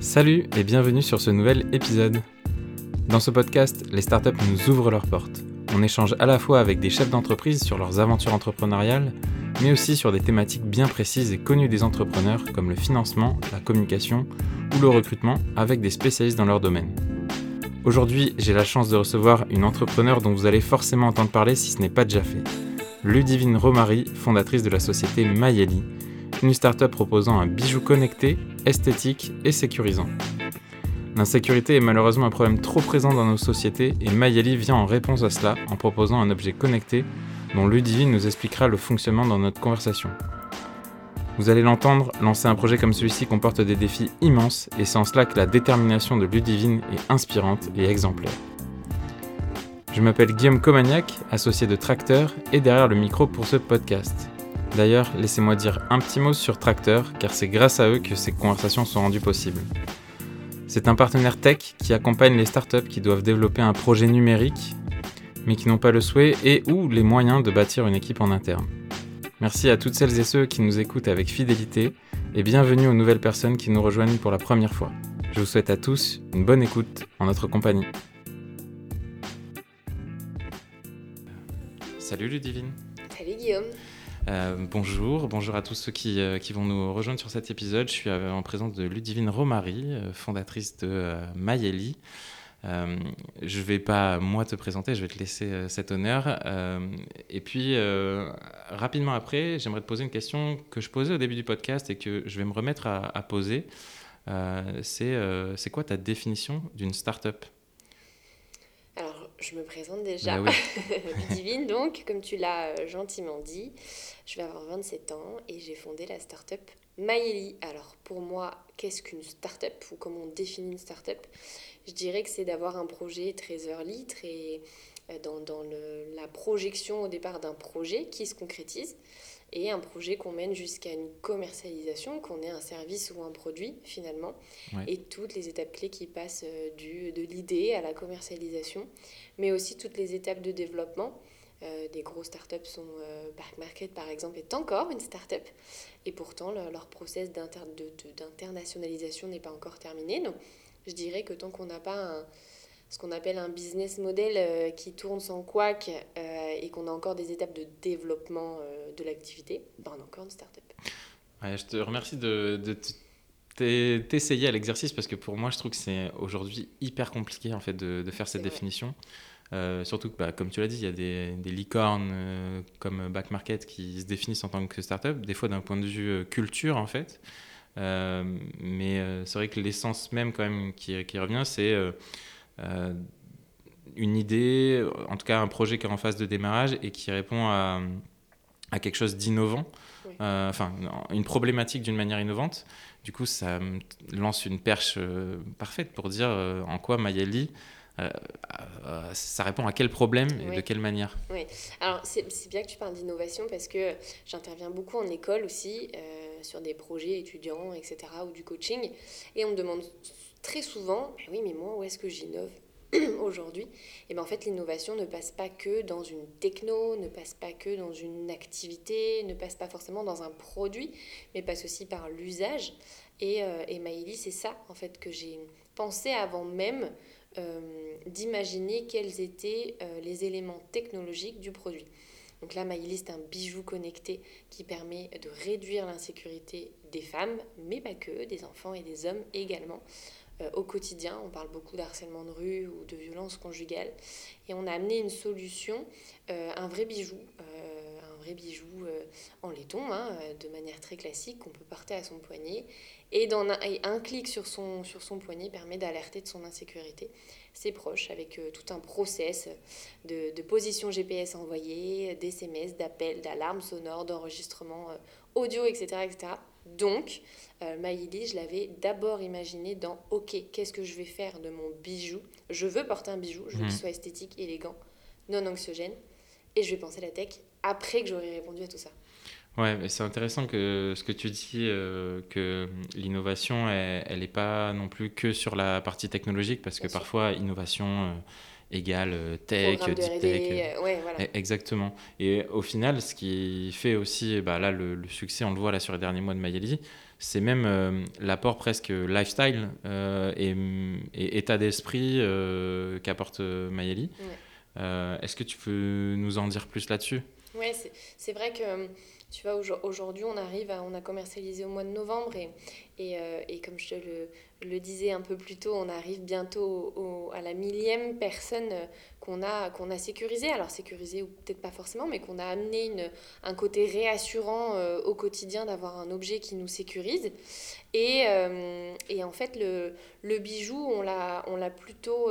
Salut et bienvenue sur ce nouvel épisode. Dans ce podcast, les startups nous ouvrent leurs portes. On échange à la fois avec des chefs d'entreprise sur leurs aventures entrepreneuriales, mais aussi sur des thématiques bien précises et connues des entrepreneurs comme le financement, la communication ou le recrutement avec des spécialistes dans leur domaine. Aujourd'hui, j'ai la chance de recevoir une entrepreneur dont vous allez forcément entendre parler si ce n'est pas déjà fait. Ludivine Romary, fondatrice de la société Mayeli, une startup proposant un bijou connecté, esthétique et sécurisant. L'insécurité est malheureusement un problème trop présent dans nos sociétés et Mayeli vient en réponse à cela en proposant un objet connecté dont Ludivine nous expliquera le fonctionnement dans notre conversation. Vous allez l'entendre, lancer un projet comme celui-ci comporte des défis immenses et c'est en cela que la détermination de Ludivine est inspirante et exemplaire. Je m'appelle Guillaume Comagnac, associé de Tracteur et derrière le micro pour ce podcast. D'ailleurs, laissez-moi dire un petit mot sur Tracteur, car c'est grâce à eux que ces conversations sont rendues possibles. C'est un partenaire tech qui accompagne les startups qui doivent développer un projet numérique, mais qui n'ont pas le souhait et ou les moyens de bâtir une équipe en interne. Merci à toutes celles et ceux qui nous écoutent avec fidélité et bienvenue aux nouvelles personnes qui nous rejoignent pour la première fois. Je vous souhaite à tous une bonne écoute en notre compagnie. Salut Ludivine. Salut Guillaume. Euh, bonjour, bonjour à tous ceux qui, euh, qui, vont nous rejoindre sur cet épisode. Je suis euh, en présence de Ludivine Romary, fondatrice de Mayeli. je ne vais pas moi te présenter, je vais te laisser cet honneur. et puis, rapidement après, j'aimerais te poser une question que je posais au début du podcast et que je vais me remettre à, à poser. C'est quoi ta définition d'une start-up? Je me présente déjà. Bah Divine, donc, comme tu l'as euh, gentiment dit, je vais avoir 27 ans et j'ai fondé la start-up. Alors, pour moi, qu'est-ce qu'une start-up ou comment on définit une start-up? Je dirais que c'est d'avoir un projet très early, très euh, dans, dans le, la projection au départ d'un projet qui se concrétise et un projet qu'on mène jusqu'à une commercialisation, qu'on ait un service ou un produit finalement, et toutes les étapes clés qui passent euh, du, de l'idée à la commercialisation, mais aussi toutes les étapes de développement. Euh, des grosses startups sont euh, Market par exemple est encore une startup et pourtant leur process d'internationalisation n'est pas encore terminé. Donc je dirais que tant qu'on n'a pas un, ce qu'on appelle un business model euh, qui tourne sans couac euh, et qu'on a encore des étapes de développement euh, de l'activité, ben on a encore une startup. Ouais, je te remercie de, de t'essayer à l'exercice parce que pour moi, je trouve que c'est aujourd'hui hyper compliqué en fait de, de faire cette définition. surtout que, bah, comme tu l'as dit, il y a des, des licornes comme Back Market qui se définissent en tant que startup, des fois d'un point de vue culture en fait. mais c'est vrai que l'essence même quand même qui, qui revient, c'est une idée, en tout cas un projet qui est en phase de démarrage et qui répond à, à quelque chose d'innovant, euh, enfin une problématique d'une manière innovante. Du coup, ça lance une perche euh, parfaite pour dire en quoi Mayeli ça répond à quel problème et de quelle manière Oui, alors c'est bien que tu parles d'innovation parce que j'interviens beaucoup en école aussi sur des projets étudiants, etc., ou du coaching, et on me demande très souvent, oui, mais moi, où est-ce que j'innove aujourd'hui? Et bien en fait, l'innovation ne passe pas que dans une techno, ne passe pas que dans une activité, ne passe pas forcément dans un produit, mais passe aussi par l'usage. Et, euh, et c'est ça en fait que j'ai pensé avant même euh, d'imaginer quels étaient euh, les éléments technologiques du produit. Donc là, Maïli, c'est un bijou connecté qui permet de réduire l'insécurité des femmes, mais pas que, des enfants et des hommes également. Euh, au quotidien. On parle beaucoup d'harcèlement de rue ou de violence conjugale. Et on a amené une solution, euh, un vrai bijou, euh, un vrai bijou en laiton, hein, de manière très classique, qu'on peut porter à son poignet. Et, dans un, clic sur son, sur son poignet permet d'alerter de son insécurité ses proches avec tout un process de, de position GPS envoyée, d'SMS, d'appels, d'alarmes sonores, d'enregistrement audio, etc., etc. Donc, euh, je l'avais d'abord imaginé dans OK, qu'est-ce que je vais faire de mon bijou? Je veux porter un bijou, je veux qu'il mhm. soit esthétique, élégant, non anxiogène, et je vais penser la tech après que j'aurai répondu à tout ça. Ouais, mais c'est intéressant que ce que tu dis, euh, que l'innovation, elle n'est pas non plus que sur la partie technologique, parce que parfois, innovation euh, égale euh, tech, deep tech. Ouais, voilà. E, exactement. Et au final, ce qui fait aussi, bah, là, le, succès, on le voit là sur les derniers mois de Mayeli, c'est même l'apport presque lifestyle et, état d'esprit qu'apporte Mayeli. Est-ce que tu peux nous en dire plus là-dessus? Oui, c'est vrai que tu vois, aujourd'hui, on arrive on a commercialisé au mois de novembre et, et, euh, et comme je te le, disais un peu plus tôt, on arrive bientôt au, à la millième personne qu'on a, qu'on a sécurisée. Alors sécurisée ou peut-être pas forcément, mais qu'on a amené une, un côté réassurant euh, au quotidien d'avoir un objet qui nous sécurise. Et, euh, et en fait, le, le bijou, on l'a plutôt...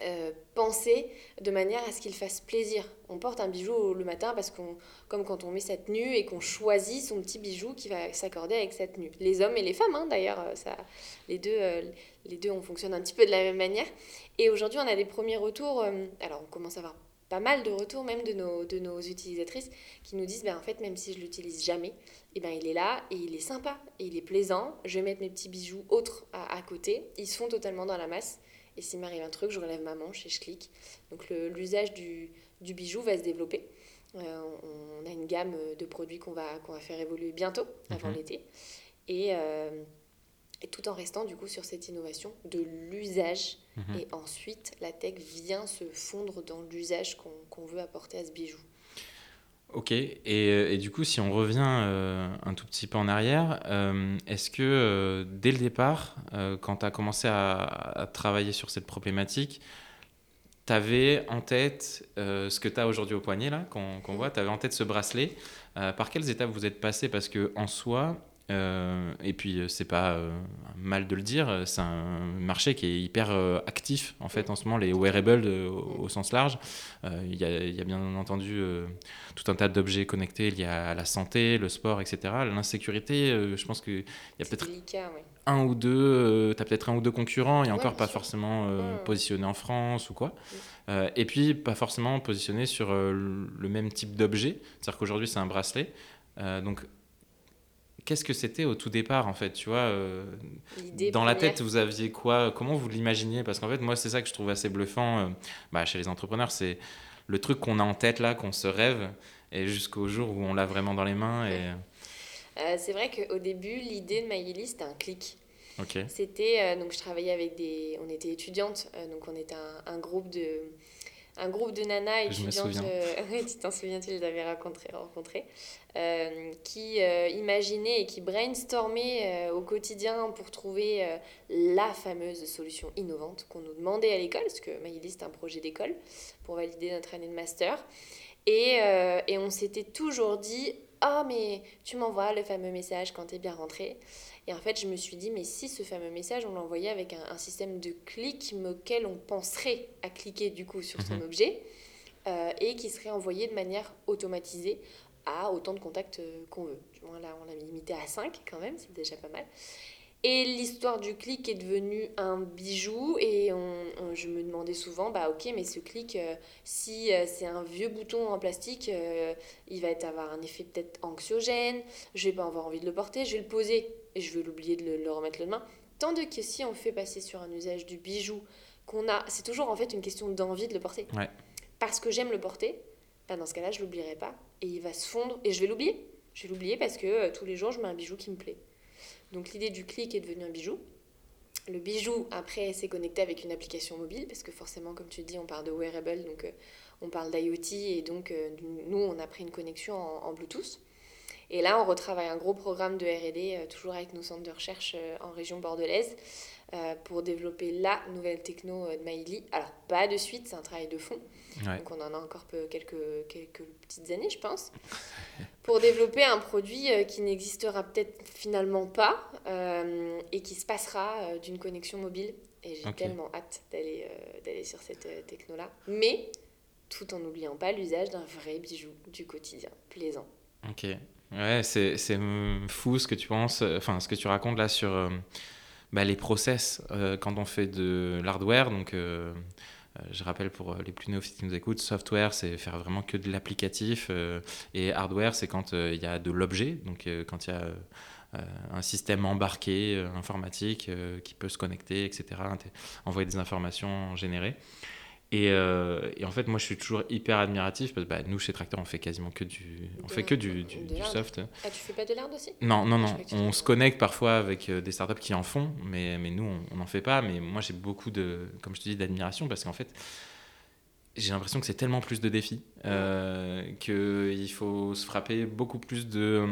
Euh, penser de manière à ce qu'il fasse plaisir. On porte un bijou le matin parce qu'on, comme quand on met sa tenue et qu'on choisit son petit bijou qui va s'accorder avec sa tenue. Les hommes et les femmes, hein, d'ailleurs, euh, ça, les deux, euh, les deux, on fonctionne un petit peu de la même manière. Et aujourd'hui, on a des premiers retours. alors, on commence à avoir pas mal de retours même de nos, de nos utilisatrices qui nous disent ben, en fait même si je l'utilise jamais eh ben il est là et il est sympa et il est plaisant je vais mettre mes petits bijoux autres à, à côté ils se font totalement dans la masse et s'il m'arrive un truc, je relève ma manche et je clique. Donc l'usage du, du, bijou va se développer. Euh, on a une gamme de produits qu'on va, qu'on va faire évoluer bientôt, avant mhm. l'été. Et, euh, et, tout en restant du coup sur cette innovation de l'usage. Mhm. Et ensuite, la tech vient se fondre dans l'usage qu'on veut apporter à ce bijou. Ok, et, et, du coup, si on revient euh, un tout petit peu en arrière, euh, est-ce que euh, dès le départ, quand tu as commencé à, travailler sur cette problématique, tu avais en tête ce que tu as aujourd'hui au poignet, là, qu'on voit, tu avais en tête ce bracelet. par quelles étapes vous êtes passé? Parce que en soi, euh, et puis, euh, c'est pas euh, mal de le dire, c'est un marché qui est hyper actif en fait en ce moment, les wearables au, sens large. Il y, y, a bien entendu tout un tas d'objets connectés liés à la santé, le sport, etc. L'insécurité, je pense qu'il y a peut-être un ou deux, tu as peut-être un ou deux concurrents, et encore pas forcément positionnés en France ou quoi. et puis, pas forcément positionnés sur le même type d'objet. C'est-à-dire qu'aujourd'hui, c'est un bracelet. donc, qu'est-ce que c'était au tout départ en fait tu vois euh, dans la tête vous aviez quoi comment vous l'imaginiez? Parce qu'en fait moi c'est ça que je trouve assez bluffant euh, bah, chez les entrepreneurs c'est le truc qu'on a en tête là qu'on se rêve et jusqu'au jour où on l'a vraiment dans les mains et euh, c'est vrai qu'au début l'idée de MyEli c'était un clic. C'était donc je travaillais avec des on était étudiantes donc on était un groupe de un groupe de nanas étudiantes, euh, tu t'en souviens, tu les avais rencontrées, euh, qui euh, imaginaient et qui brainstormaient au quotidien pour trouver la fameuse solution innovante qu'on nous demandait à l'école, parce que Maïlis, c'est un projet d'école pour valider notre année de master. Et, et on s'était toujours dit, ah mais tu m'envoies le fameux message quand tu es bien rentré. Et en fait, je me suis dit, mais si ce fameux message, on l'envoyait avec un, système de clic auquel on penserait à cliquer du coup sur son mhm. objet euh, et qui serait envoyé de manière automatisée à autant de contacts euh, qu'on veut. Du moins là, on l'a limité à 5 quand même, c'est déjà pas mal. Et l'histoire du clic est devenue un bijou et on, je me demandais souvent, bah ok, mais ce clic, euh, si euh, c'est un vieux bouton en plastique, euh, il va être, avoir un effet peut-être anxiogène, je vais pas avoir envie de le porter, je vais le poser et je vais l'oublier de le, remettre le main. Tandis que si on fait passer sur un usage du bijou qu'on a, c'est toujours en fait une question d'envie de le porter. Parce que j'aime le porter, bah dans ce cas-là, je l'oublierai pas et il va se fondre et je vais l'oublier. Je vais l'oublier parce que tous les jours, je mets un bijou qui me plaît. Donc l'idée du clic est devenue un bijou. Le bijou, après, s'est connecté avec une application mobile, parce que forcément, comme tu dis, on parle de wearable, donc euh, on parle d'IoT, et donc euh, nous, on a pris une connexion en, Bluetooth. Et là, on retravaille un gros programme de RD, euh, toujours avec nos centres de recherche en région bordelaise, pour développer la nouvelle techno de Maïli. Alors, pas de suite, c'est un travail de fond. Donc on en a encore peu, quelques, quelques petites années, je pense, pour développer un produit euh, qui n'existera peut-être finalement pas euh, et qui se passera euh, d'une connexion mobile. Et j'ai tellement hâte d'aller d'aller sur cette techno-là. Mais tout en n'oubliant pas l'usage d'un vrai bijou du quotidien, plaisant. Ok. Ouais, c'est fou ce que tu penses, enfin ce que tu racontes là sur bah, les process quand on fait de l'hardware. Donc je rappelle pour euh, les plus néophytes qui nous écoutent, software, c'est faire vraiment que de l'applicatif euh, et hardware, c'est quand il y a de l'objet, donc quand il y a un système embarqué informatique qui peut se connecter, etc., envoyer des informations générées. Et, euh, et, en fait, moi, je suis toujours hyper admiratif parce que bah, nous, chez Tractor, on fait quasiment que du, on fait que du, du, soft. Ah, tu fais pas de l'hard aussi? Non, non, non. On se connecte parfois avec euh, des startups qui en font, mais, mais nous, on n'en fait pas. Mais moi, j'ai beaucoup de, comme je te dis, d'admiration parce qu'en fait, j'ai l'impression que c'est tellement plus de défis, euh, qu'il faut se frapper beaucoup plus de,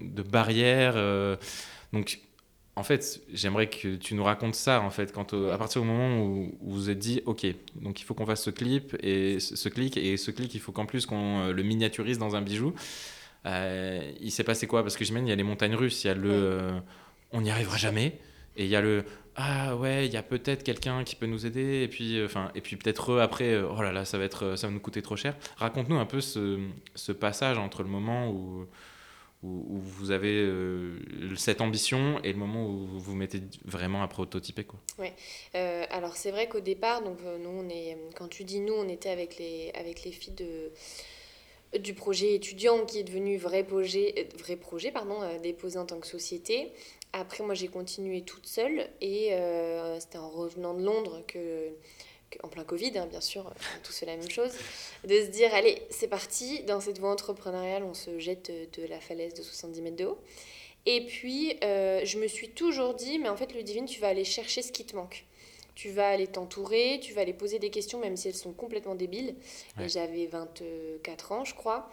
de barrières. Euh, donc, en fait, j'aimerais que tu nous racontes ça, en fait, quand, à partir du moment où, vous êtes dit, OK, donc il faut qu'on fasse ce clip, et ce clic, et ce clic, il faut qu'en plus qu'on euh, le miniaturise dans un bijou. Euh, il s'est passé quoi? Parce que j'imagine, il y a les montagnes russes, il y a le euh, on n'y arrivera jamais, et il y a le ah ouais, il y a peut-être quelqu'un qui peut nous aider, et puis, enfin, et puis peut-être après, oh là là, ça va, être, ça va nous coûter trop cher. Raconte-nous un peu ce, ce passage entre le moment où où, vous avez euh, cette ambition et le moment où vous vous mettez vraiment à prototyper quoi. Ouais. Euh, alors c'est vrai qu'au départ, donc euh, nous on est, quand tu dis nous, on était avec les avec les filles de du projet étudiant qui est devenu vrai projet, vrai projet pardon, déposé en tant que société. Après, moi, j'ai continué toute seule et c'était en revenant de Londres que en plein Covid, hein, bien sûr, on tous fait la même chose, de se dire, allez, c'est parti, dans cette voie entrepreneuriale, on se jette de la falaise de 70 mètres de haut. Et puis, euh, je me suis toujours dit, mais en fait, le divine, tu vas aller chercher ce qui te manque. Tu vas aller t'entourer, tu vas aller poser des questions, même si elles sont complètement débiles. Et j'avais 24 ans, je crois.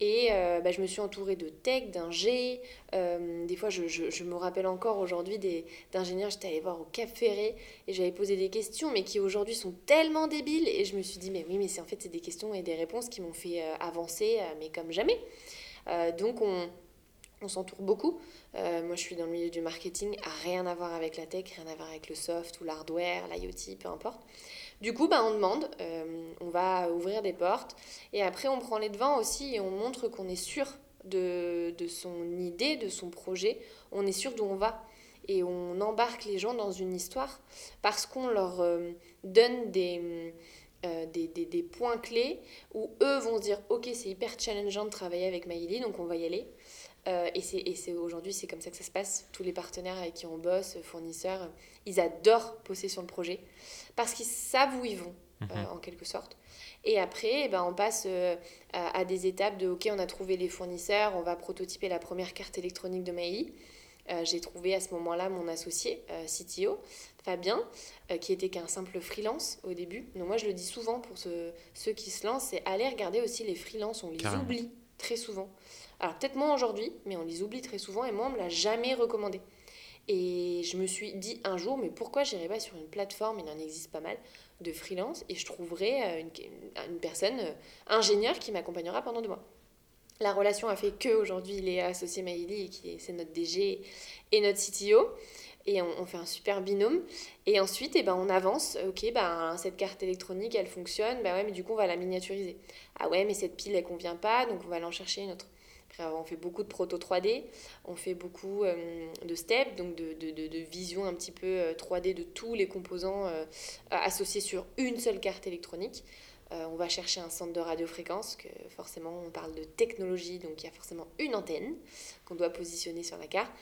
Et euh, bah, je me suis entourée de tech, d'ingé. Euh, des fois, je, je, me rappelle encore aujourd'hui d'ingénieurs, j'étais allée voir au Cap Ferré et j'avais posé des questions, mais qui aujourd'hui sont tellement débiles. Et je me suis dit, mais oui, mais c'est en fait, c'est des questions et des réponses qui m'ont fait euh, avancer, mais comme jamais. donc, on, on s'entoure beaucoup. moi, je suis dans le milieu du marketing, à rien à voir avec la tech, rien à voir avec le soft ou l'hardware, l'IoT, peu importe. Du coup, bah, on demande, euh, on va ouvrir des portes et après on prend les devants aussi et on montre qu'on est sûr de, de, son idée, de son projet, on est sûr d'où on va et on embarque les gens dans une histoire parce qu'on leur euh, donne des, euh, des, des, des, points clés où eux vont se dire ok c'est hyper challengeant de travailler avec Maïli donc on va y aller. Et c'est aujourd'hui, c'est comme ça que ça se passe. Tous les partenaires avec qui on bosse, fournisseurs, ils adorent poser sur le projet parce qu'ils savent où ils vont, mhm. euh, en quelque sorte. Et après, eh ben, on passe euh, à, des étapes de OK, on a trouvé les fournisseurs, on va prototyper la première carte électronique de Maïli. J'ai trouvé à ce moment-là mon associé, CTO, Fabien, qui était qu'un simple freelance au début. Donc moi, je le dis souvent pour ceux qui se lancent, c'est aller regarder aussi les freelances, on les oublie très souvent. Alors peut-être moins aujourd'hui, mais on les oublie très souvent et moi on me l'a jamais recommandé. Et je me suis dit un jour, mais pourquoi j'irais pas sur une plateforme, il en existe pas mal, de freelance, et je trouverai euh, une, une personne euh, ingénieure qui m'accompagnera pendant deux mois. La relation a fait que aujourd'hui il est associé Maïli, qui c'est notre DG et notre CTO, et on, fait un super binôme. Et ensuite, eh ben, on avance. Ok, ben, cette carte électronique, elle fonctionne. Ben ouais, mais du coup, on va la miniaturiser. Ah ouais, mais cette pile, elle convient pas, donc on va aller en chercher une autre on fait beaucoup de proto 3D, on fait beaucoup euh, de steps, donc de, de, de, vision un petit peu 3D euh, de tous les composants euh, associés sur une seule carte électronique. on va chercher un centre de radiofréquence, que forcément on parle de technologie, donc il y a forcément une antenne qu'on doit positionner sur la carte.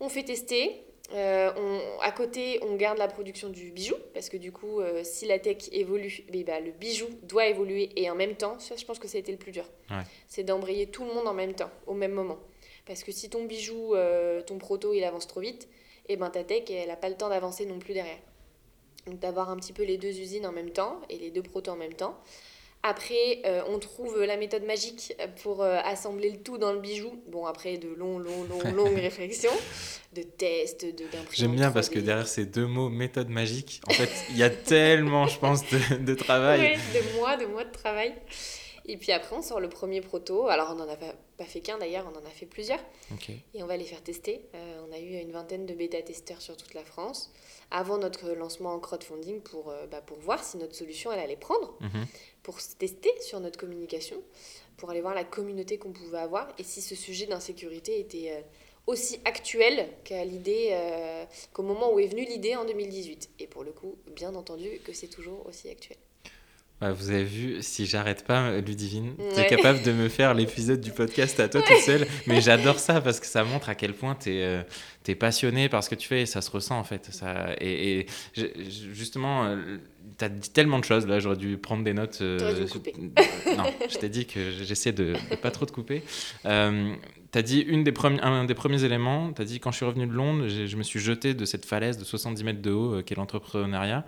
On fait tester, euh, on, à côté, on garde la production du bijou, parce que du coup, euh, si la tech évolue, eh ben, le bijou doit évoluer et en même temps. Ça, je pense que ça a été le plus dur. C'est d'embrayer tout le monde en même temps, au même moment. Parce que si ton bijou, euh, ton proto, il avance trop vite, et eh ben, ta tech, elle n'a pas le temps d'avancer non plus derrière. Donc d'avoir un petit peu les deux usines en même temps, et les deux protos en même temps. Après, euh, on trouve la méthode magique pour euh, assembler le tout dans le bijou. Bon, après, de longs, longs, longs, longues réflexions, de tests, d'impression. J'aime bien parce que derrière ces deux mots, méthode magique, en fait, il y a tellement, je pense, de, de travail. Oui, de mois, de mois de travail. Et puis après, on sort le premier proto. Alors, on n'en a pas, fait qu'un d'ailleurs, on en a fait plusieurs. Et on va les faire tester. Euh, on a eu une vingtaine de bêta-testeurs sur toute la France avant notre lancement en crowdfunding pour, euh, bah, pour voir si notre solution, elle allait prendre, mhm. pour tester sur notre communication, pour aller voir la communauté qu'on pouvait avoir et si ce sujet d'insécurité était euh, aussi actuel qu'à l'idée, qu'au moment où est venue l'idée en 2018. Et pour le coup, bien entendu que c'est toujours aussi actuel. Vous avez vu, si j'arrête pas, Ludivine, tu es capable de me faire l'épisode du podcast à toi tout seul. Mais j'adore ça parce que ça montre à quel point tu es, euh, es, passionné par ce que tu fais et ça se ressent en fait. Ça, et, justement, euh, tu as dit tellement de choses, là j'aurais dû prendre des notes. Euh, couper. non, je t'ai dit que j'essaie de, de, pas trop te couper. Euh, tu as dit une des un des premiers éléments, tu as dit quand je suis revenu de Londres, je me suis jeté de cette falaise de 70 mètres de haut qu'est l'entrepreneuriat.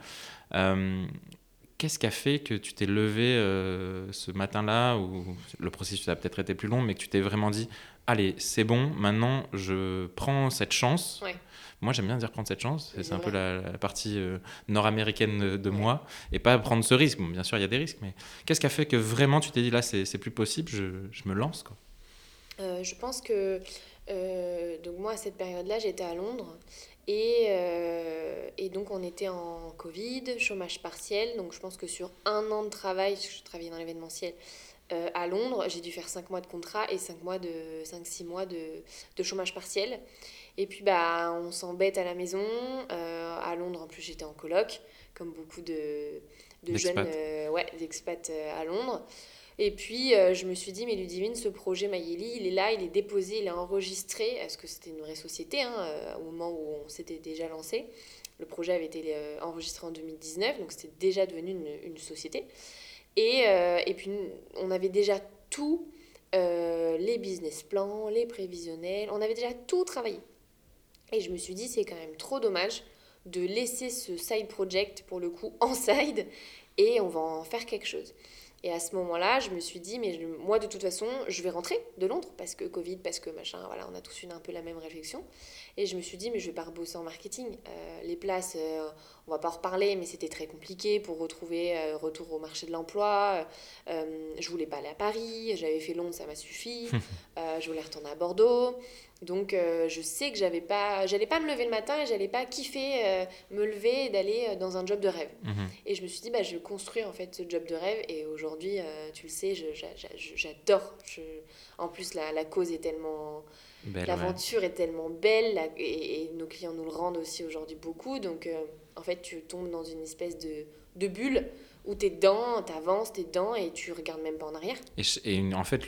Qu'est-ce qui a fait que tu t'es levé euh, ce matin-là, ou le processus a peut-être été plus long, mais que tu t'es vraiment dit, allez, c'est bon, maintenant je prends cette chance. Moi, j'aime bien dire prendre cette chance, c'est un peu la, partie euh, nord-américaine de, moi, et pas prendre ce risque. bien sûr, il y a des risques, mais qu'est-ce qui a fait que vraiment tu t'es dit, là, c'est plus possible, je, je, me lance quoi? Euh, je pense que, donc moi, à cette période-là, j'étais à Londres, et, euh, et, donc on était en Covid, chômage partiel. Donc je pense que sur un an de travail, je travaillais dans l'événementiel euh, à Londres, j'ai dû faire 5 mois de contrat et 5 mois de 5-6 mois de, de, chômage partiel. Et puis bah on s'embête à la maison. Euh, à Londres en plus j'étais en coloc, comme beaucoup de, de jeunes ouais, expats à Londres. Et puis, euh, je me suis dit, mais Ludivine, ce projet Mayeli, il est là, il est déposé, il est enregistré. Est-ce que c'était une vraie société hein, euh, au moment où on s'était déjà lancé? Le projet avait été euh, enregistré en 2019, donc c'était déjà devenu une, une société. Et, et, puis, on avait déjà tout, les business plans, les prévisionnels, on avait déjà tout travaillé. Et je me suis dit, c'est quand même trop dommage de laisser ce side project, pour le coup, en side, et on va en faire quelque chose. Et à ce moment-là, je me suis dit, mais moi, de toute façon, je vais rentrer de Londres parce que Covid, parce que machin, voilà, on a tous eu un peu la même réflexion. Et je me suis dit, mais je vais pas rebosser en marketing. Euh, les places, euh, on va pas en reparler, mais c'était très compliqué pour retrouver euh, retour au marché de l'emploi. je voulais pas aller à Paris, j'avais fait Londres, ça m'a suffi. je voulais retourner à Bordeaux. Donc euh, je sais que j'avais pas, j'allais pas me lever le matin et j'allais pas kiffer euh, me lever et d'aller euh, dans un job de rêve. Mhm. Et je me suis dit bah je vais construire en fait ce job de rêve et aujourd'hui tu le sais j'adore. En plus la, la, cause est tellement, l'aventure est tellement belle et, nos clients nous le rendent aussi aujourd'hui beaucoup donc en fait tu tombes dans une espèce de, de bulle où tu es dedans, tu avances, tu es dedans et tu regardes même pas en arrière. Et, et en fait,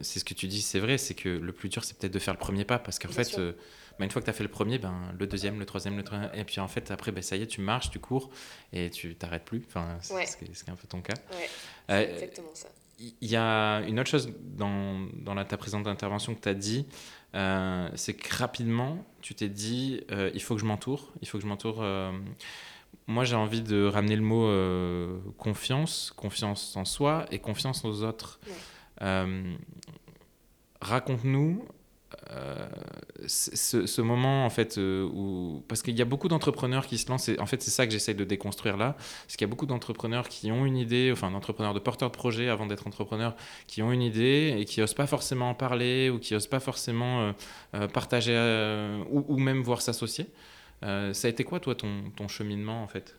c'est ce que tu dis, c'est vrai, c'est que le plus dur, c'est peut-être de faire le premier pas parce qu'en fait, euh, bah, une fois que tu as fait le premier, ben, le deuxième, le troisième, le troisième, et puis en fait, après, ben, ça y est, tu marches, tu cours et tu t'arrêtes plus. Enfin, c'est ce qui est un peu ton cas. Ouais, euh, exactement ça. Il y a une autre chose dans, dans la, ta présente intervention que tu as dit, euh, c'est que rapidement, tu t'es dit, il faut que je m'entoure, il faut que je m'entoure moi, j'ai envie de ramener le mot euh, confiance, confiance en soi et confiance aux autres. Euh, raconte-nous euh, ce, moment, en fait, où. Parce qu'il y a beaucoup d'entrepreneurs qui se lancent, en fait, c'est ça que j'essaie de déconstruire là. Parce qu'il y a beaucoup d'entrepreneurs qui ont une idée, enfin, d'entrepreneurs, de porteurs de projets avant d'être entrepreneurs, qui ont une idée et qui n'osent pas forcément en parler ou qui n'osent pas forcément partager ou, même voir s'associer. Euh, ça a été quoi, toi, ton, cheminement, en fait?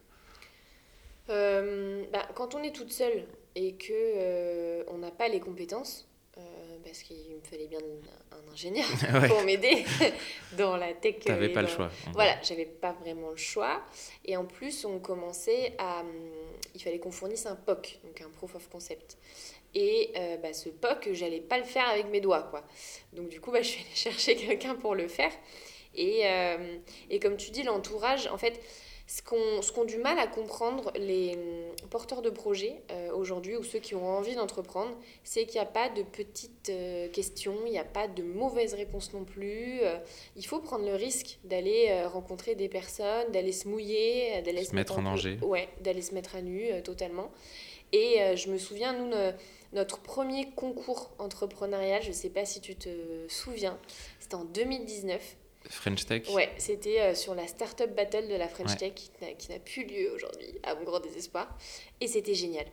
Euh, bah, Quand on est toute seule et que euh, on n'a pas les compétences, parce qu'il me fallait bien un ingénieur pour m'aider dans la tech. Tu n'avais pas le choix. Voilà, j'avais pas vraiment le choix. Et en plus, on commençait à... Il fallait qu'on fournisse un POC, donc un Proof of Concept. Et bah, ce POC, j'allais pas le faire avec mes doigts, quoi. Donc du coup, bah, je suis allée chercher quelqu'un pour le faire. Et, euh, et comme tu dis, l'entourage, en fait, ce qu'ont du mal à comprendre les hum, porteurs de projets euh, aujourd'hui ou ceux qui ont envie d'entreprendre, c'est qu'il n'y a pas de petites euh, questions, il n'y a pas de mauvaises réponses non plus. il faut prendre le risque d'aller rencontrer des personnes, d'aller se mouiller, d'aller se, mettre en, danger. Ouais, d'aller se mettre à nu totalement. Et je me souviens, nous, notre premier concours entrepreneurial, je ne sais pas si tu te souviens, c'était en 2019. French Tech Ouais, c'était euh, sur la Startup Battle de la French Tech qui n'a plus lieu aujourd'hui, à mon grand désespoir. Et c'était génial.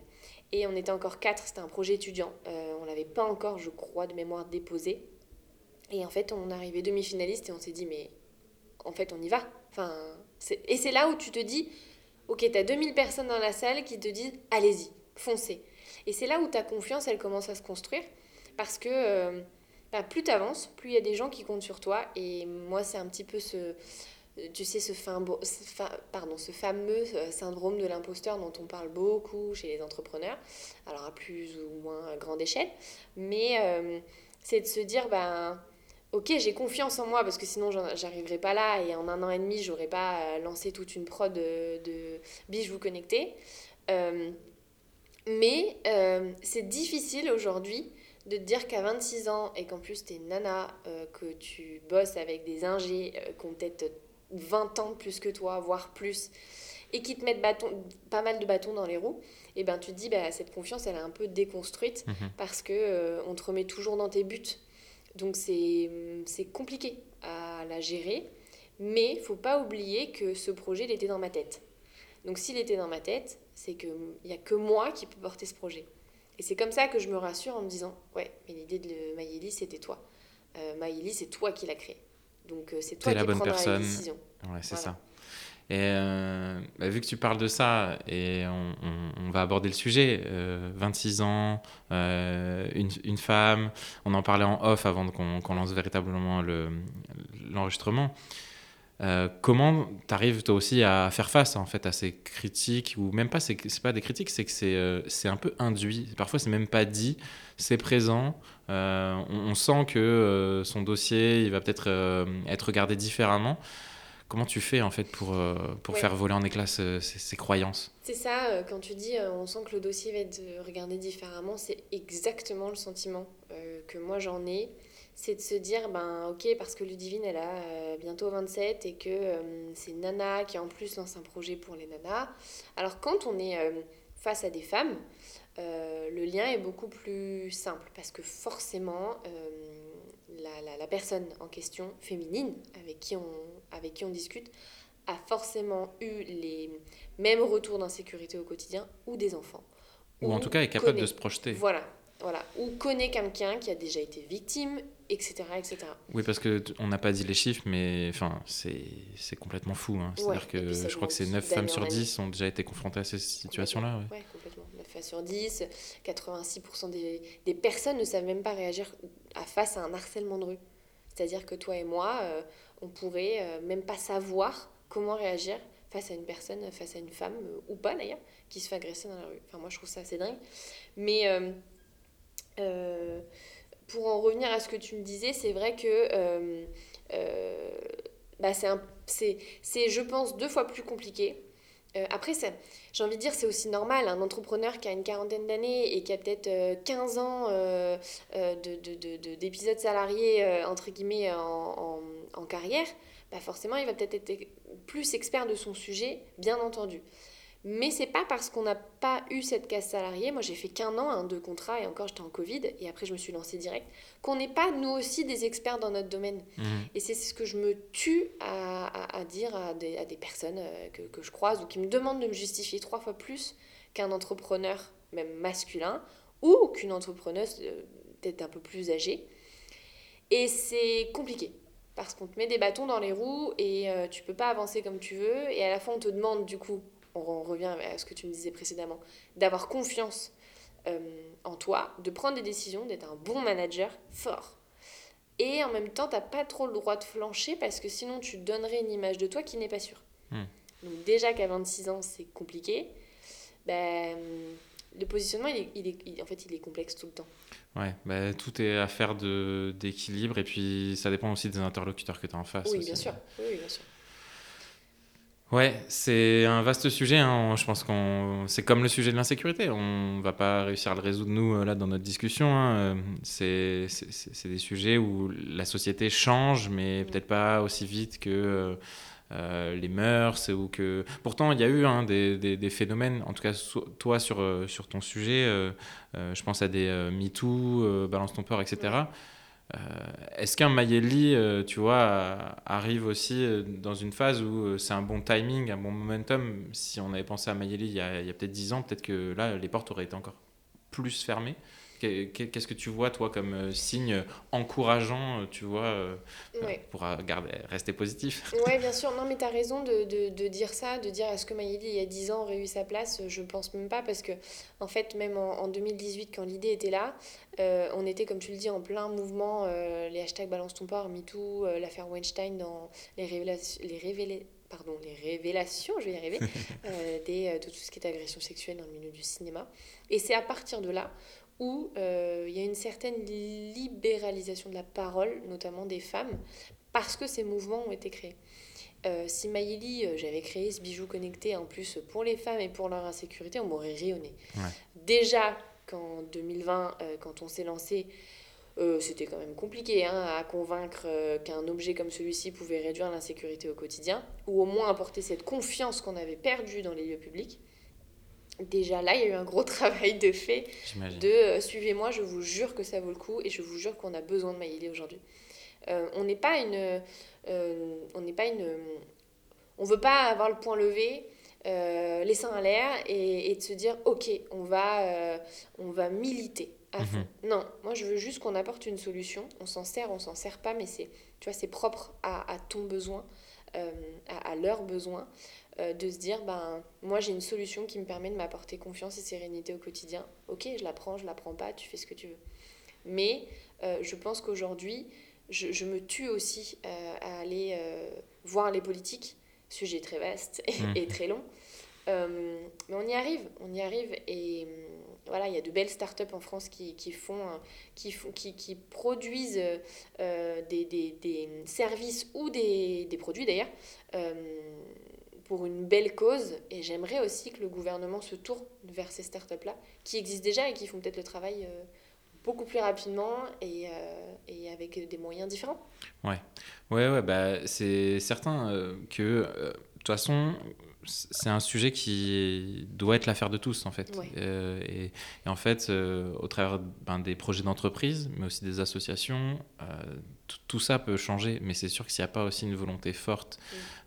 Et on était encore quatre, c'était un projet étudiant. Euh, on l'avait pas encore, je crois, de mémoire déposé. Et en fait, on arrivé demi-finaliste et on s'est dit, mais en fait, on y va. Enfin, et c'est là où tu te dis, ok, tu as 2000 personnes dans la salle qui te disent, allez-y, foncez. Et c'est là où ta confiance, elle commence à se construire. Parce que... Euh, bah, plus tu avances, plus il y a des gens qui comptent sur toi. Et moi, c'est un petit peu ce, tu sais, ce, fameux syndrome de l'imposteur dont on parle beaucoup chez les entrepreneurs, alors à plus ou moins grande échelle, mais c'est de se dire, ben, ok, j'ai confiance en moi parce que sinon j'arriverai pas là et en un an et demi, j'aurais pas lancé toute une prod de, de bijoux connectés. mais c'est difficile aujourd'hui de te dire qu'à 26 ans et qu'en plus tu es nana, euh, que tu bosses avec des ingés euh, qui ont peut-être 20 ans de plus que toi, voire plus, et qui te mettent bâton, pas mal de bâtons dans les roues, et eh ben tu te dis bah, cette confiance elle est un peu déconstruite mhm. parce que euh, on te remet toujours dans tes buts. Donc c'est compliqué à la gérer, mais faut pas oublier que ce projet il était dans ma tête. Donc s'il était dans ma tête, c'est qu'il n'y a que moi qui peux porter ce projet. Et c'est comme ça que je me rassure en me disant Ouais, mais l'idée de Maïli, c'était toi. Euh, Maïli, c'est toi qui l'as créé. Donc euh, c'est toi qui la bonne personne. la décision. Ouais, c'est ça. Et euh, bah, vu que tu parles de ça, et on, va aborder le sujet, 26 ans, une, une, femme, on en parlait en off avant qu'on lance véritablement l'enregistrement. Euh, comment tu arrives toi aussi à faire face en fait à ces critiques ou même pas c'est pas des critiques c'est que c'est euh, c'est un peu induit. Parfois c'est même pas dit. C'est présent. Euh, on, sent que son dossier il va peut-être être regardé différemment. Comment tu fais en fait pour pour faire voler en éclats ces, ces croyances? C'est ça quand tu dis on sent que le dossier va être regardé différemment c'est exactement le sentiment que moi j'en ai c'est de se dire, ben ok, parce que Ludivine, elle a euh, bientôt 27 et que euh, c'est Nana qui en plus lance un projet pour les nanas. Alors quand on est euh, face à des femmes, le lien est beaucoup plus simple parce que forcément, la, la, personne en question, féminine, avec qui on, avec qui on discute, a forcément eu les mêmes retours d'insécurité au quotidien ou des enfants. Ou, en tout cas est capable de se projeter. Voilà, voilà. Ou connaît quelqu'un qui a déjà été victime etc., Oui, parce qu'on n'a pas dit les chiffres, mais enfin, c'est complètement fou. Hein. C'est-à-dire que je crois que c'est 9 femmes sur 10 ont déjà été confrontées à ces situations-là. Oui, complètement. 9 femmes sur 10, 86% des, des, personnes ne savent même pas réagir à, face à un harcèlement de rue. C'est-à-dire que toi et moi, euh, on pourrait euh, même pas savoir comment réagir face à une personne, face à une femme, euh, ou pas d'ailleurs, qui se fait agresser dans la rue. Enfin, moi, je trouve ça assez dingue. Mais pour en revenir à ce que tu me disais, c'est vrai que euh, euh, bah c'est, je pense, deux fois plus compliqué. Euh, après, j'ai envie de dire, c'est aussi normal. Un entrepreneur qui a une quarantaine d'années et qui a peut-être 15 ans de, d'épisodes salariés, entre guillemets, en, en, carrière, bah forcément, il va peut-être être plus expert de son sujet, bien entendu. Mais c'est pas parce qu'on n'a pas eu cette case salariée, moi j'ai fait qu'un an hein, de contrat et encore j'étais en Covid et après je me suis lancée direct, qu'on n'est pas nous aussi des experts dans notre domaine. Mmh. Et c'est ce que je me tue à, à, dire à des, à des personnes euh, que, que, je croise ou qui me demandent de me justifier trois fois plus qu'un entrepreneur, même masculin, ou qu'une entrepreneuse euh, peut-être un peu plus âgée. Et c'est compliqué parce qu'on te met des bâtons dans les roues et euh, tu peux pas avancer comme tu veux et à la fois on te demande du coup on revient à ce que tu me disais précédemment, d'avoir confiance euh, en toi, de prendre des décisions, d'être un bon manager fort. Et en même temps, tu n'as pas trop le droit de flancher parce que sinon tu donnerais une image de toi qui n'est pas sûre. Hmm. Donc déjà qu'à 26 ans, c'est compliqué, ben, le positionnement, il est, en fait, il est complexe tout le temps. Ouais, ben, tout est affaire d'équilibre et puis ça dépend aussi des interlocuteurs que tu as en face. Oui, bien sûr. Oui, bien sûr. Ouais, c'est un vaste sujet. Hein. Je pense qu'on c'est comme le sujet de l'insécurité. On va pas réussir à le résoudre nous euh, là dans notre discussion. Hein. C'est des sujets où la société change, mais peut-être pas aussi vite que euh, euh, les mœurs ou que. Pourtant, il y a eu hein, des, des, phénomènes. En tout cas, toi sur sur ton sujet, je pense à des MeToo, Balance ton port, etc. Euh, est-ce qu'un Mayeli, euh, tu vois, arrive aussi euh, dans une phase où c'est un bon timing, un bon momentum? Si on avait pensé à Mayeli il y a, peut-être 10 ans, peut-être que là, les portes auraient été encore plus fermées. Qu'est-ce que tu vois, toi, comme euh, signe encourageant, euh, tu vois, euh, pour garder, rester positif? Oui, bien sûr. Non, mais tu as raison de, de, de, dire ça, de dire est-ce que Maïli, il y a 10 ans, aurait eu sa place? Je pense même pas, parce que, en fait, même en, 2018, quand l'idée était là, on était, comme tu le dis, en plein mouvement, les hashtags Balance ton port, MeToo, l'affaire Weinstein dans les, révélations, les révélations pardon, les révélations, je vais y arriver, des, de tout ce qui est agression sexuelle dans le milieu du cinéma. Et c'est à partir de là où euh, il y a une certaine libéralisation de la parole, notamment des femmes, parce que ces mouvements ont été créés. Euh, si Maïli, euh, j'avais créé ce bijou connecté en plus pour les femmes et pour leur insécurité, on m'aurait rayonné. Déjà qu'en 2020, quand on s'est lancé, c'était quand même compliqué hein, à convaincre qu'un objet comme celui-ci pouvait réduire l'insécurité au quotidien, ou au moins apporter cette confiance qu'on avait perdue dans les lieux publics déjà là, il y a eu un gros travail de fait de euh, suivez-moi, je vous jure que ça vaut le coup et je vous jure qu'on a besoin de Maïli aujourd'hui. Euh, on n'est pas une. Euh, on n'est pas une. On veut pas avoir le point levé, les seins à l'air et, et, de se dire ok, on va, on va militer à fond. Mhm. Non, moi je veux juste qu'on apporte une solution. On s'en sert, on s'en sert pas, mais c'est, tu vois, c'est propre à, à, ton besoin, à, à leurs besoins. Euh, de se dire, ben, moi j'ai une solution qui me permet de m'apporter confiance et sérénité au quotidien. Ok, je la prends, je la prends pas, tu fais ce que tu veux. Mais euh, je pense qu'aujourd'hui, je, me tue aussi euh, à aller voir les politiques, sujet très vaste et, mmh. très long. mais on y arrive, on y arrive et voilà, il y a de belles startups en France qui, qui font, qui, qui, qui produisent des, des, des, services ou des, des produits d'ailleurs pour une belle cause. Et j'aimerais aussi que le gouvernement se tourne vers ces startups-là, qui existent déjà et qui font peut-être le travail euh, beaucoup plus rapidement et, euh, et, avec des moyens différents. Ouais, ouais, ouais bah, c'est certain euh, que, de toute façon, c'est un sujet qui doit être l'affaire de tous en fait. et, et, en fait, au travers ben, des projets d'entreprise, mais aussi des associations, tout ça peut changer, mais c'est sûr que s'il n'y a pas aussi une volonté forte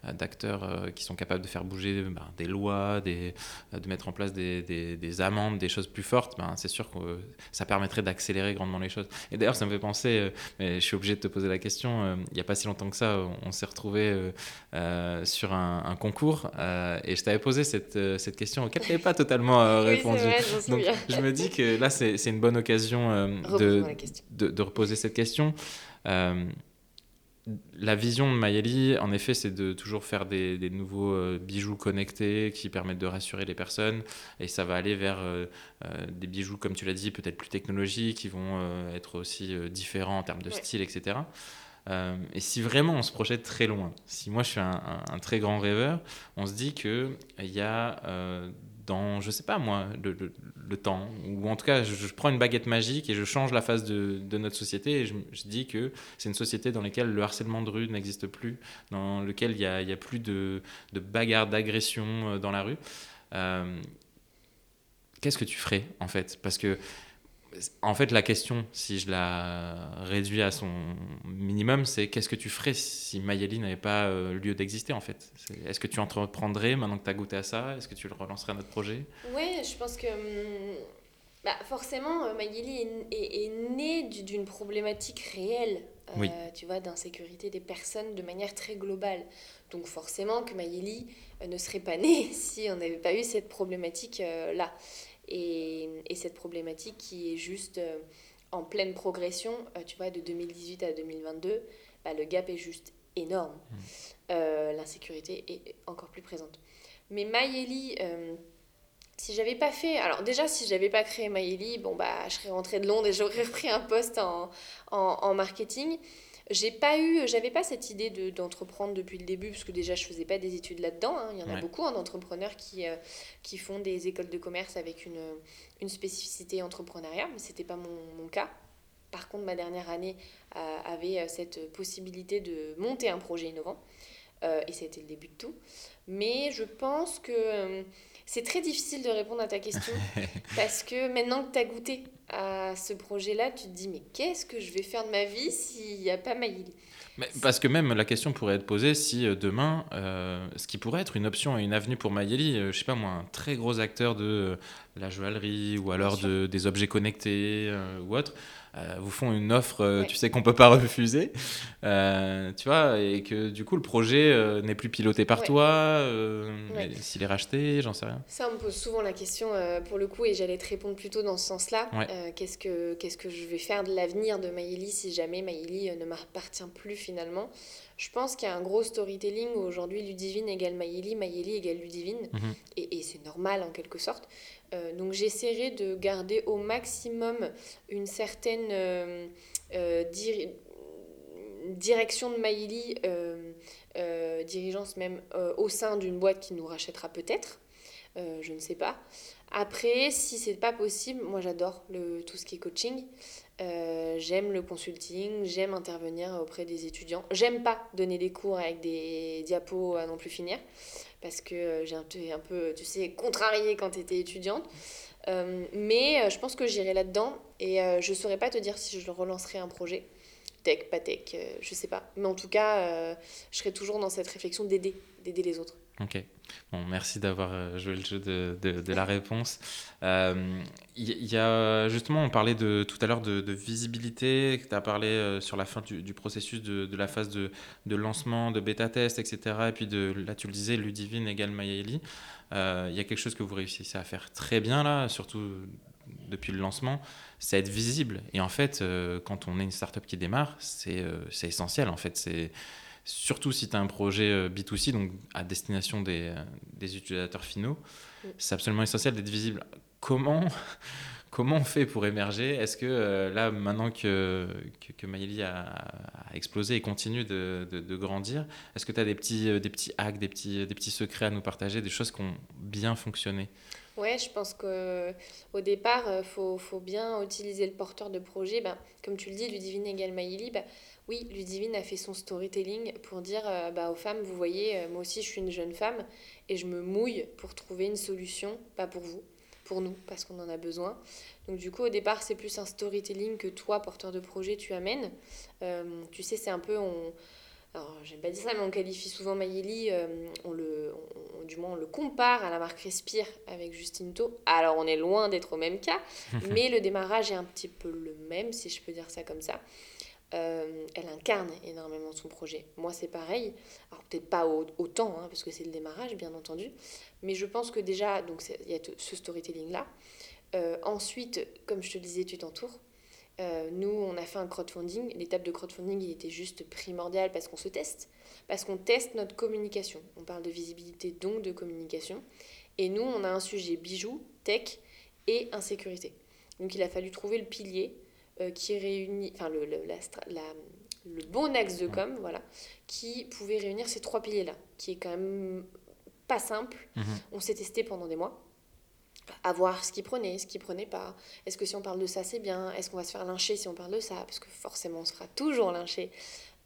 euh, d'acteurs euh, qui sont capables de faire bouger ben, des lois, des, euh, de mettre en place des, des, amendes, des choses plus fortes, ben, c'est sûr que ça permettrait d'accélérer grandement les choses. Et d'ailleurs, ça me fait penser, mais je suis obligé de te poser la question, il n'y a pas si longtemps que ça, on, s'est retrouvé sur un, concours et je t'avais posé cette, cette question auquel tu n'avais pas totalement répondu. Donc je me dis que là, c'est une bonne occasion de, de, de, reposer cette question. Euh, la vision de Mayeli, en effet, c'est de toujours faire des, des nouveaux euh, bijoux connectés qui permettent de rassurer les personnes. Et ça va aller vers euh, des bijoux, comme tu l'as dit, peut-être plus technologiques, qui vont être aussi différents en termes de style, etc. et si vraiment on se projette très loin, si moi je suis un, un, très grand rêveur, on se dit qu'il y a dans, je sais pas moi, le, temps. Ou en tout cas, je, prends une baguette magique et je change la face de, notre société et je, je dis que c'est une société dans laquelle le harcèlement de rue n'existe plus, dans laquelle il n'y a, a, plus de, de bagarres, d'agressions euh, dans la rue. Euh, qu'est-ce que tu ferais en fait? Parce que en fait, la question, si je la réduis à son minimum, c'est qu'est-ce que tu ferais si Mayeli n'avait pas euh, lieu d'exister, en fait? Est-ce que tu entreprendrais maintenant que tu as goûté à ça Est-ce que tu le relancerais à notre projet? Oui, je pense que hum, bah, forcément, euh, Mayeli est, est, née d'une problématique réelle, euh, tu vois, d'insécurité des personnes de manière très globale. Donc forcément que Mayeli ne serait pas née si on n'avait pas eu cette problématique-là. Et, et, cette problématique qui est juste euh, en pleine progression, euh, tu vois, de 2018 à 2022, bah, le gap est juste énorme. Mmh. Euh, l'insécurité est encore plus présente. Mais Mayeli, si j'avais pas fait. Alors, déjà, si j'avais pas créé Mayeli, bon, bah, je serais rentrée de Londres et j'aurais repris un poste en, en, en marketing. J'ai pas eu, j'avais pas cette idée de, d'entreprendre depuis le début, parce que déjà je faisais pas des études là-dedans. Hein. Il y en a beaucoup hein, d'entrepreneurs qui, euh, qui font des écoles de commerce avec une, une spécificité entrepreneuriale, mais c'était pas mon, mon, cas. Par contre, ma dernière année euh, avait euh, cette possibilité de monter un projet innovant, et c'était le début de tout. Mais je pense que c'est très difficile de répondre à ta question, parce que maintenant que tu as goûté à ce projet-là, tu te dis mais qu'est-ce que je vais faire de ma vie s'il n'y a pas Maïli parce que même la question pourrait être posée si euh, demain, euh, ce qui pourrait être une option et une avenue pour Mayeli, je sais pas moi, un très gros acteur de la joaillerie ou alors de, des objets connectés ou autre, euh, vous font une offre, euh, tu sais qu'on peut pas refuser, euh, tu vois, et que du coup le projet n'est plus piloté par toi, s'il est racheté, j'en sais rien. Ça, on me pose souvent la question pour le coup, et j'allais te répondre plutôt dans ce sens-là. qu'est-ce que qu'est-ce que je vais faire de l'avenir de Maïli si jamais Maïli ne m'appartient plus finalement? Je pense qu'il y a un gros storytelling où aujourd'hui Ludivine égale Maïli, Maïli égale Ludivine, mhm. et, et c'est normal en quelque sorte. Euh, donc j'essaierai de garder au maximum une certaine euh, euh, direction de Maïli, dirigeance même au sein d'une boîte qui nous rachètera peut-être. je ne sais pas. Après, si c'est pas possible, moi j'adore tout ce qui est coaching. j'aime le consulting, j'aime intervenir auprès des étudiants. J'aime pas donner des cours avec des diapos à non plus finir parce que euh, j'ai un, peu, tu sais, contrarié quand tu étais étudiante. Euh, mais euh, je pense que j'irai là-dedans et je ne saurais pas te dire si je relancerai un projet. Tech, pas tech, je sais pas. Mais en tout cas, je serai toujours dans cette réflexion d'aider, d'aider les autres. Ok. Bon, merci d'avoir euh, joué le jeu de, de, la réponse. Il euh, y, a justement, on parlait de, tout à l'heure de, visibilité, tu as parlé euh, sur la fin du, processus de, la phase de, lancement, de bêta-test, etc. Et puis là, tu le disais, Ludivine égale Mayeli. Il y a quelque chose que vous réussissez à faire très bien là, surtout depuis le lancement, c'est être visible. Et en fait, quand on est une startup qui démarre, c'est essentiel. En fait, c'est surtout si tu as un projet euh, B2C, donc à destination des, euh, des utilisateurs finaux, c'est absolument essentiel d'être visible. Comment, comment on fait pour émerger? Est-ce que euh, là, maintenant que, que, que a, explosé et continue de, de, grandir, est-ce que tu as des petits, des petits hacks, des petits, des petits secrets à nous partager, des choses qui ont bien fonctionné? Ouais, je pense qu'au départ, il faut, faut, bien utiliser le porteur de projet. Ben, comme tu le dis, Ludivine égale Maïli, ben, oui, Ludivine a fait son storytelling pour dire euh, bah, aux femmes, vous voyez, euh, moi aussi je suis une jeune femme et je me mouille pour trouver une solution, pas pour vous, pour nous, parce qu'on en a besoin. Donc du coup, au départ, c'est plus un storytelling que toi, porteur de projet, tu amènes. Euh, tu sais, c'est un peu... On, alors, j'aime pas dire ça, mais on qualifie souvent Maïli, on le, du moins on le compare à la marque Respire avec Justine To. Alors, on est loin d'être au même cas, mais le démarrage est un petit peu le même, si je peux dire ça comme ça. Euh, elle incarne énormément son projet. Moi, c'est pareil. Alors, peut-être pas autant, hein, parce que c'est le démarrage, bien entendu. Mais je pense que déjà, il y a ce storytelling-là. Euh, ensuite, comme je te le disais, tu t'entoures. Euh, nous, on a fait un crowdfunding. L'étape de crowdfunding, il était juste primordial parce qu'on se teste, parce qu'on teste notre communication. On parle de visibilité, donc de communication. Et nous, on a un sujet bijoux, tech et insécurité. Donc, il a fallu trouver le pilier euh, qui réunit, enfin le, le, la, le bon axe de com, voilà, qui pouvait réunir ces trois piliers-là, qui est quand même pas simple. Mhm. On s'est testé pendant des mois à voir ce qui prenait, ce qui prenait pas. Est-ce que si on parle de ça, c'est bien? Est-ce qu'on va se faire lyncher si on parle de ça? Parce que forcément, on se fera toujours lyncher.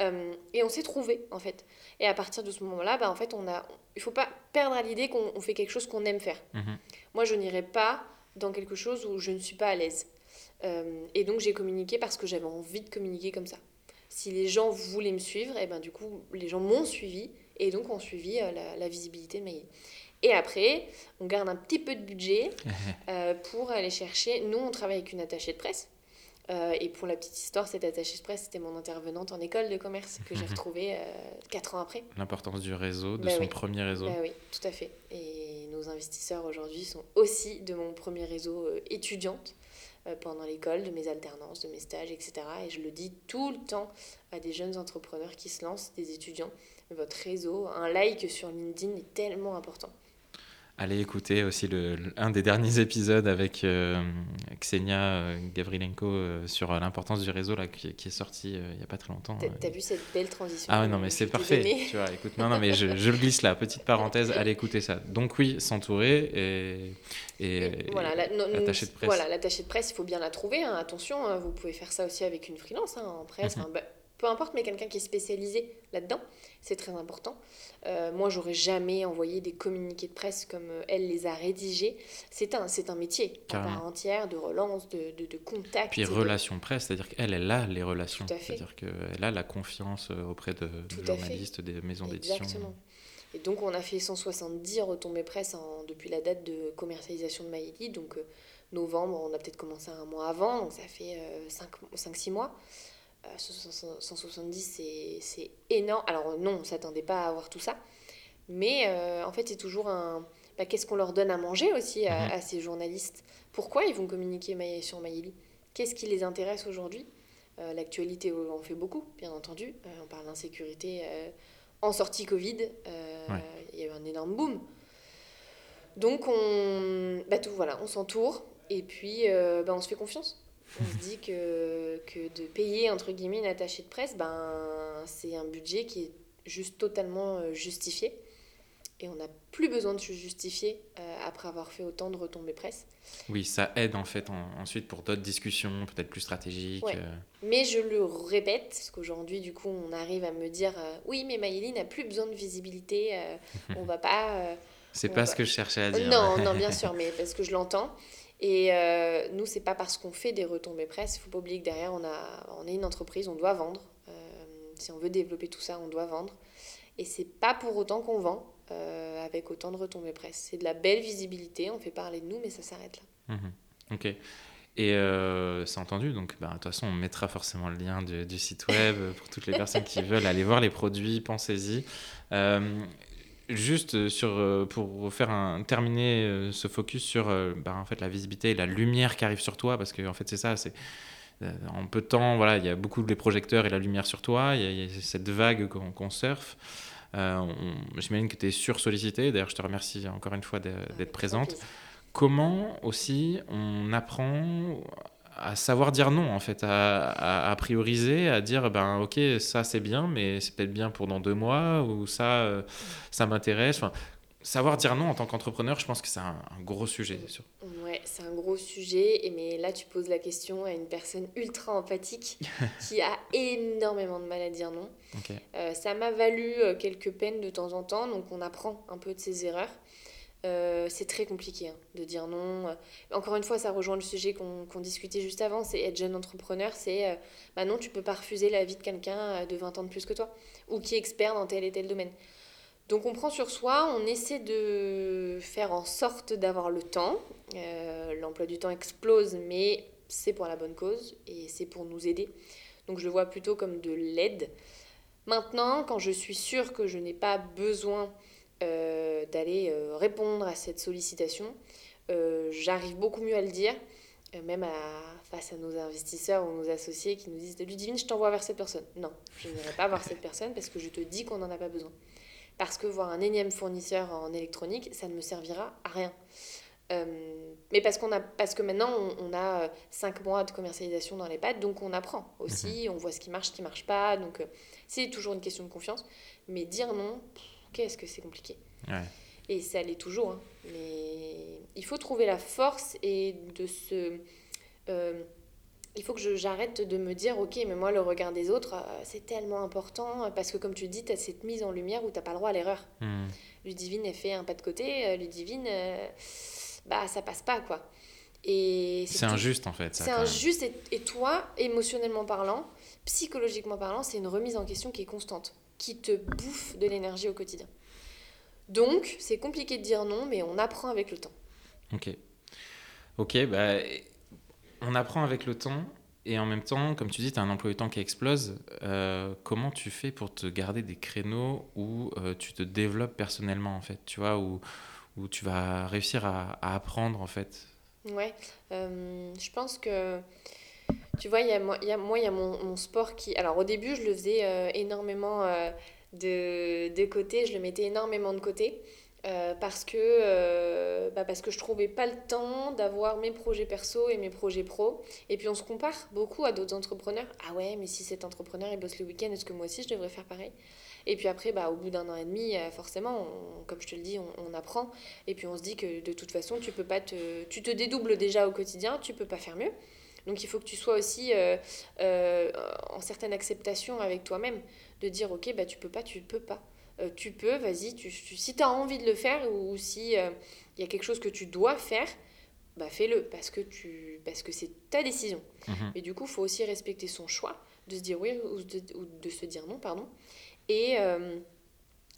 Euh, et on s'est trouvé, en fait. Et à partir de ce moment-là, bah, en fait, on a, il faut pas perdre à l'idée qu'on fait quelque chose qu'on aime faire. Mhm. Moi, je n'irai pas dans quelque chose où je ne suis pas à l'aise. Euh, et donc j'ai communiqué parce que j'avais envie de communiquer comme ça. Si les gens voulaient me suivre, et eh ben du coup les gens m'ont suivi et donc ont suivi euh, la, visibilité de Maïli. Et après, on garde un petit peu de budget euh, pour aller chercher. Nous, on travaille avec une attachée de presse. et pour la petite histoire, cette attachée de presse, c'était mon intervenante en école de commerce que j'ai retrouvée quatre ans après. L'importance du réseau, de bah son premier réseau. Bah oui, tout à fait. Et nos investisseurs aujourd'hui sont aussi de mon premier réseau étudiante. Euh, pendant l'école, de mes alternances, de mes stages, etc. Et je le dis tout le temps à des jeunes entrepreneurs qui se lancent, des étudiants. Votre réseau, un like sur LinkedIn est tellement important allez écouter aussi le, un des derniers épisodes avec euh, Ksenia euh, Gavrilenko euh, sur l'importance du réseau là, qui, est sorti il n'y a pas très longtemps. T'as, vu cette belle transition? Ah non mais c'est parfait. Tu vois, écoute, non, non mais je, je, le glisse là, petite parenthèse, allez écouter ça. Donc oui, s'entourer et, et, voilà, l'attaché de presse. Voilà, l'attaché de presse, il faut bien la trouver. Hein. attention, hein, vous pouvez faire ça aussi avec une freelance hein, en presse. Mm-hmm. Bah, peu importe, mais quelqu'un qui est spécialisé là-dedans, c'est très important. Euh, moi, j'aurais jamais envoyé des communiqués de presse comme euh, elle les a rédigés. C'est un, c'est un métier à part entière de relance, de, de, de contact. Puis relations presse, c'est-à-dire qu'elle, elle a les relations. C'est-à-dire qu'elle a la confiance euh, auprès de, journalistes, des maisons d'édition. Exactement. Et donc, on a fait 170 retombées presse en, depuis la date de commercialisation de Maïli. Donc, novembre, on a peut-être commencé un mois avant, donc ça fait 5-6 mois. 170, euh, c'est énorme. Alors non, on ne s'attendait pas à avoir tout ça. Mais euh, en fait, c'est toujours un... Bah, Qu'est-ce qu'on leur donne à manger aussi à, mhm. ces journalistes? Pourquoi ils vont communiquer sur Maïli Qu'est-ce qui les intéresse aujourd'hui? Euh, L'actualité en fait beaucoup, bien entendu. on parle d'insécurité en sortie Covid. Il y a eu un énorme boom. Donc, on, bah, tout, voilà, on s'entoure et puis bah, on se fait confiance on se dit que, que de payer entre guillemets une attachée de presse, ben, c'est un budget qui est juste totalement euh, justifié. Et on n'a plus besoin de se justifier euh, après avoir fait autant de retombées presse. Oui, ça aide en fait ensuite pour d'autres discussions, peut-être plus stratégiques. Euh. Mais je le répète, parce qu'aujourd'hui, du coup, on arrive à me dire oui, mais Maïli n'a plus besoin de visibilité, on va pas. C'est pas ce que je cherchais à dire. Non, non, bien sûr, mais parce que je l'entends. Et euh, nous, c'est pas parce qu'on fait des retombées presse, il faut pas oublier que derrière, on, a, on est une entreprise, on doit vendre. Euh, si on veut développer tout ça, on doit vendre. Et c'est pas pour autant qu'on vend euh, avec autant de retombées presse. C'est de la belle visibilité, on fait parler de nous, mais ça s'arrête là. Mhm. Ok. Et euh, c'est entendu, donc bah, de toute façon, on mettra forcément le lien du, du site web pour toutes les personnes qui veulent aller voir les produits, pensez-y. Euh, Juste euh, sur, euh, pour faire un, terminer euh, ce focus sur bah, en fait, la visibilité et la lumière qui arrive sur toi, parce que en fait c'est ça, c'est en peu de temps, voilà, il y a beaucoup de projecteurs et la lumière sur toi, il y, a, cette vague qu'on surfe. J'imagine que tu es sur-sollicité, d'ailleurs je te remercie encore une fois d'être présente. Comment aussi on apprend à savoir dire non, en fait, à, à, prioriser, à dire, ben ok, ça c'est bien, mais c'est peut-être bien pour dans deux mois, ou ça, euh, ça m'intéresse. Enfin, savoir dire non en tant qu'entrepreneur, je pense que c'est un, gros sujet. Sûr. Ouais, c'est un gros sujet, et mais là tu poses la question à une personne ultra empathique qui a énormément de mal à dire non. Euh, ça m'a valu euh, quelques peines de temps en temps, donc on apprend un peu de ses erreurs. Euh, c'est très compliqué hein, de dire non. Encore une fois, ça rejoint le sujet qu'on discutait juste avant, c'est être jeune entrepreneur, c'est euh, bah non, tu peux pas refuser la vie de quelqu'un euh, de 20 ans de plus que toi, ou qui est expert dans tel et tel domaine. Donc on prend sur soi, on essaie de faire en sorte d'avoir le temps. L'emploi du temps explose, mais c'est pour la bonne cause et c'est pour nous aider. Donc je le vois plutôt comme de l'aide. Maintenant, quand je suis sûre que je n'ai pas besoin euh, d'aller euh, répondre à cette sollicitation. Euh, j'arrive beaucoup mieux à le dire, même à, face à nos investisseurs ou nos associés qui nous disent Ludivine, je t'envoie vers cette personne. Non, je n'irai pas voir cette personne parce que je te dis qu'on n'en a pas besoin. Parce que voir un énième fournisseur en électronique, ça ne me servira à rien. mais parce, qu'on a, parce que maintenant, on, a 5 mois de commercialisation dans les pattes, donc on apprend aussi, mhm. on voit ce qui marche, ce qui ne marche pas. Donc c'est toujours une question de confiance. Mais dire non, qu'est-ce que c'est compliqué. Et ça l'est toujours. Hein. Mais il faut trouver la force et de se. Euh, il faut que j'arrête de me dire, ok, mais moi, le regard des autres, euh, c'est tellement important. Parce que, comme tu dis, tu as cette mise en lumière où tu n'as pas le droit à l'erreur. Hmm. Ludivine, elle fait un pas de côté. Euh, Ludivine, bah, ça passe pas, quoi. Et c'est injuste, en fait. C'est injuste. Et, et toi, émotionnellement parlant, psychologiquement parlant, c'est une remise en question qui est constante qui te bouffe de l'énergie au quotidien. Donc, c'est compliqué de dire non, mais on apprend avec le temps. Ok. Ok, bah, on apprend avec le temps. Et en même temps, comme tu dis, tu as un emploi du temps qui explose. Euh, comment tu fais pour te garder des créneaux où euh, tu te développes personnellement, en fait Tu vois, où, où tu vas réussir à, apprendre, en fait? Ouais, euh, je pense que tu vois, y a, moi, il y a, moi, y a mon, mon, sport qui... Alors au début, je le faisais euh, énormément euh, de, de côté, je le mettais énormément de côté. Euh, parce que bah parce que je trouvais pas le temps d'avoir mes projets perso et mes projets pro. Et puis on se compare beaucoup à d'autres entrepreneurs. Ah ouais mais si cet entrepreneur il bosse le week-end est-ce que moi aussi je devrais faire pareil? Et puis après bah au bout d'un an et demi forcément comme je te le dis on, on, apprend. Et puis on se dit que de toute façon tu peux pas te tu te dédoubles déjà au quotidien tu peux pas faire mieux Donc il faut que tu sois aussi euh, euh, en certaine acceptation avec toi-même, de dire ok, bah, tu peux pas, tu peux pas. Euh, tu peux, vas-y, tu, si tu as envie de le faire ou, si il y a quelque chose que tu dois faire, bah fais-le parce que tu parce que c'est ta décision. Mhm. Et du coup, il faut aussi respecter son choix, de se dire oui ou de, ou de se dire non, pardon. Et,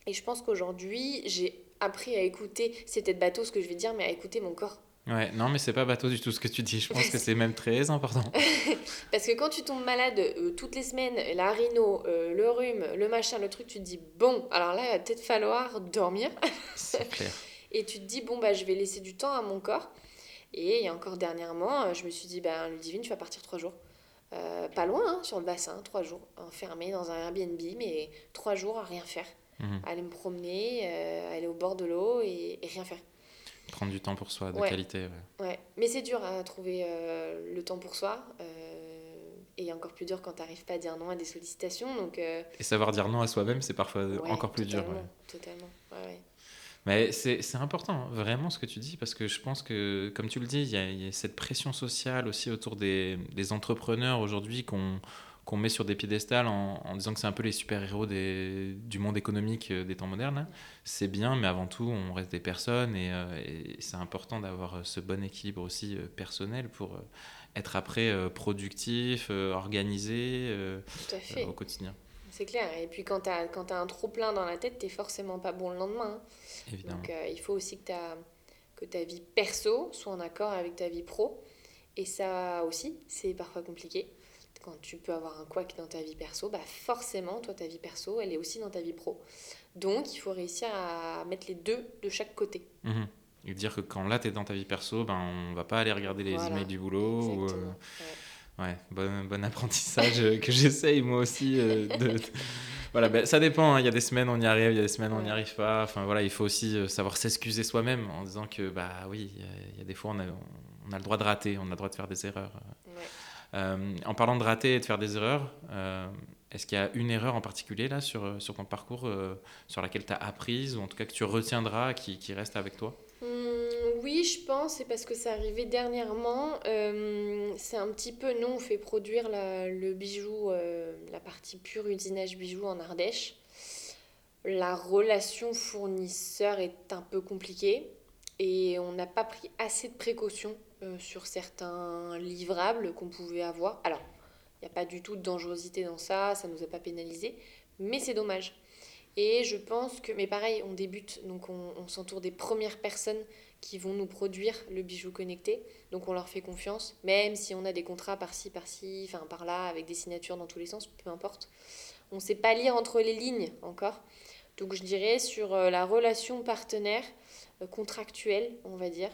et je pense qu'aujourd'hui, j'ai appris à écouter, c'est peut-être bateau ce que je vais dire, mais à écouter mon corps. Ouais, non, mais c'est pas bateau du tout ce que tu dis. Je pense que c'est même très important. Parce que quand tu tombes malade euh, toutes les semaines, la rhino, euh, le rhume, le machin, le truc, tu te dis bon, alors là, il va peut-être falloir dormir. c'est clair. Et tu te dis bon, bah, je vais laisser du temps à mon corps. Et il y a encore dernièrement, euh, je me suis dit, ben, Ludivine, tu vas partir trois jours. pas loin, hein, sur le bassin, trois jours, enfermé dans un Airbnb, mais trois jours à rien faire. Mhm. Aller me promener, aller au bord de l'eau et, et rien faire. Prendre du temps pour soi, de Ouais. qualité. ouais. Ouais, mais c'est dur à trouver euh, le temps pour soi. euh, et encore plus dur quand tu n'arrives pas à dire non à des sollicitations. Donc, euh, Et savoir dire non à soi-même, c'est parfois ouais, encore plus dur. totalement. Mais c'est important, vraiment, ce que tu dis, parce que je pense que, comme tu le dis, il y a, il y a cette pression sociale aussi autour des, des entrepreneurs aujourd'hui qu'on qu'on met sur des piédestals en, en disant que c'est un peu les super-héros du monde économique euh, des temps modernes. là. C'est bien, mais avant tout, on reste des personnes et, euh, et c'est important d'avoir euh, ce bon équilibre aussi euh, personnel pour euh, être après productif, organisé Tout à fait. au quotidien, C'est clair. Et puis quand tu as, un trop plein dans la tête, tu forcément pas bon le lendemain. hein. évidemment. Donc il faut aussi que, que ta vie perso soit en accord avec ta vie pro. Et ça aussi, c'est parfois compliqué. Quand tu peux avoir un couac dans ta vie perso, bah forcément, toi, ta vie perso, elle est aussi dans ta vie pro. Donc, il faut réussir à mettre les deux de chaque côté. Mhm. Et dire que quand là, tu es dans ta vie perso, ben, on va pas aller regarder les Voilà. emails du boulot. ou, euh. Ouais. Ouais, bon, bon apprentissage euh, que j'essaye moi aussi. euh, de, Voilà, ben, ça dépend. hein. Il y a des semaines on y arrive, il y a des semaines on n'y arrive pas. Enfin voilà, il faut aussi savoir s'excuser soi-même en disant que bah oui, il y a- il y, a des fois on a, on a le droit de rater, on a le droit de faire des erreurs. Ouais. Euh, en parlant de rater et de faire des erreurs, euh, est-ce qu'il y a une erreur en particulier là sur, euh, sur ton parcours sur laquelle tu as apprise ou en tout cas que tu retiendras, qui, qui reste avec toi? Hum, oui, je pense, c'est parce que c'est arrivé dernièrement. C'est un petit peu, nous, on fait produire le bijou, la partie pure usinage bijou en Ardèche. La relation fournisseur est un peu compliquée et on n'a pas pris assez de précautions sur certains livrables qu'on pouvait avoir. Alors, il n'y a pas du tout de dangerosité dans ça, ça ne nous a pas pénalisé, mais c'est dommage. Et je pense que, mais pareil, on débute, donc on, on s'entoure des premières personnes qui vont nous produire le bijou connecté. Donc on leur fait confiance, même si on a des contrats par-ci, par-ci, enfin par-là, avec des signatures dans tous les sens, peu importe. On ne sait pas lire entre les lignes encore. Donc je dirais sur euh, la relation partenaire euh, contractuelle, on va dire,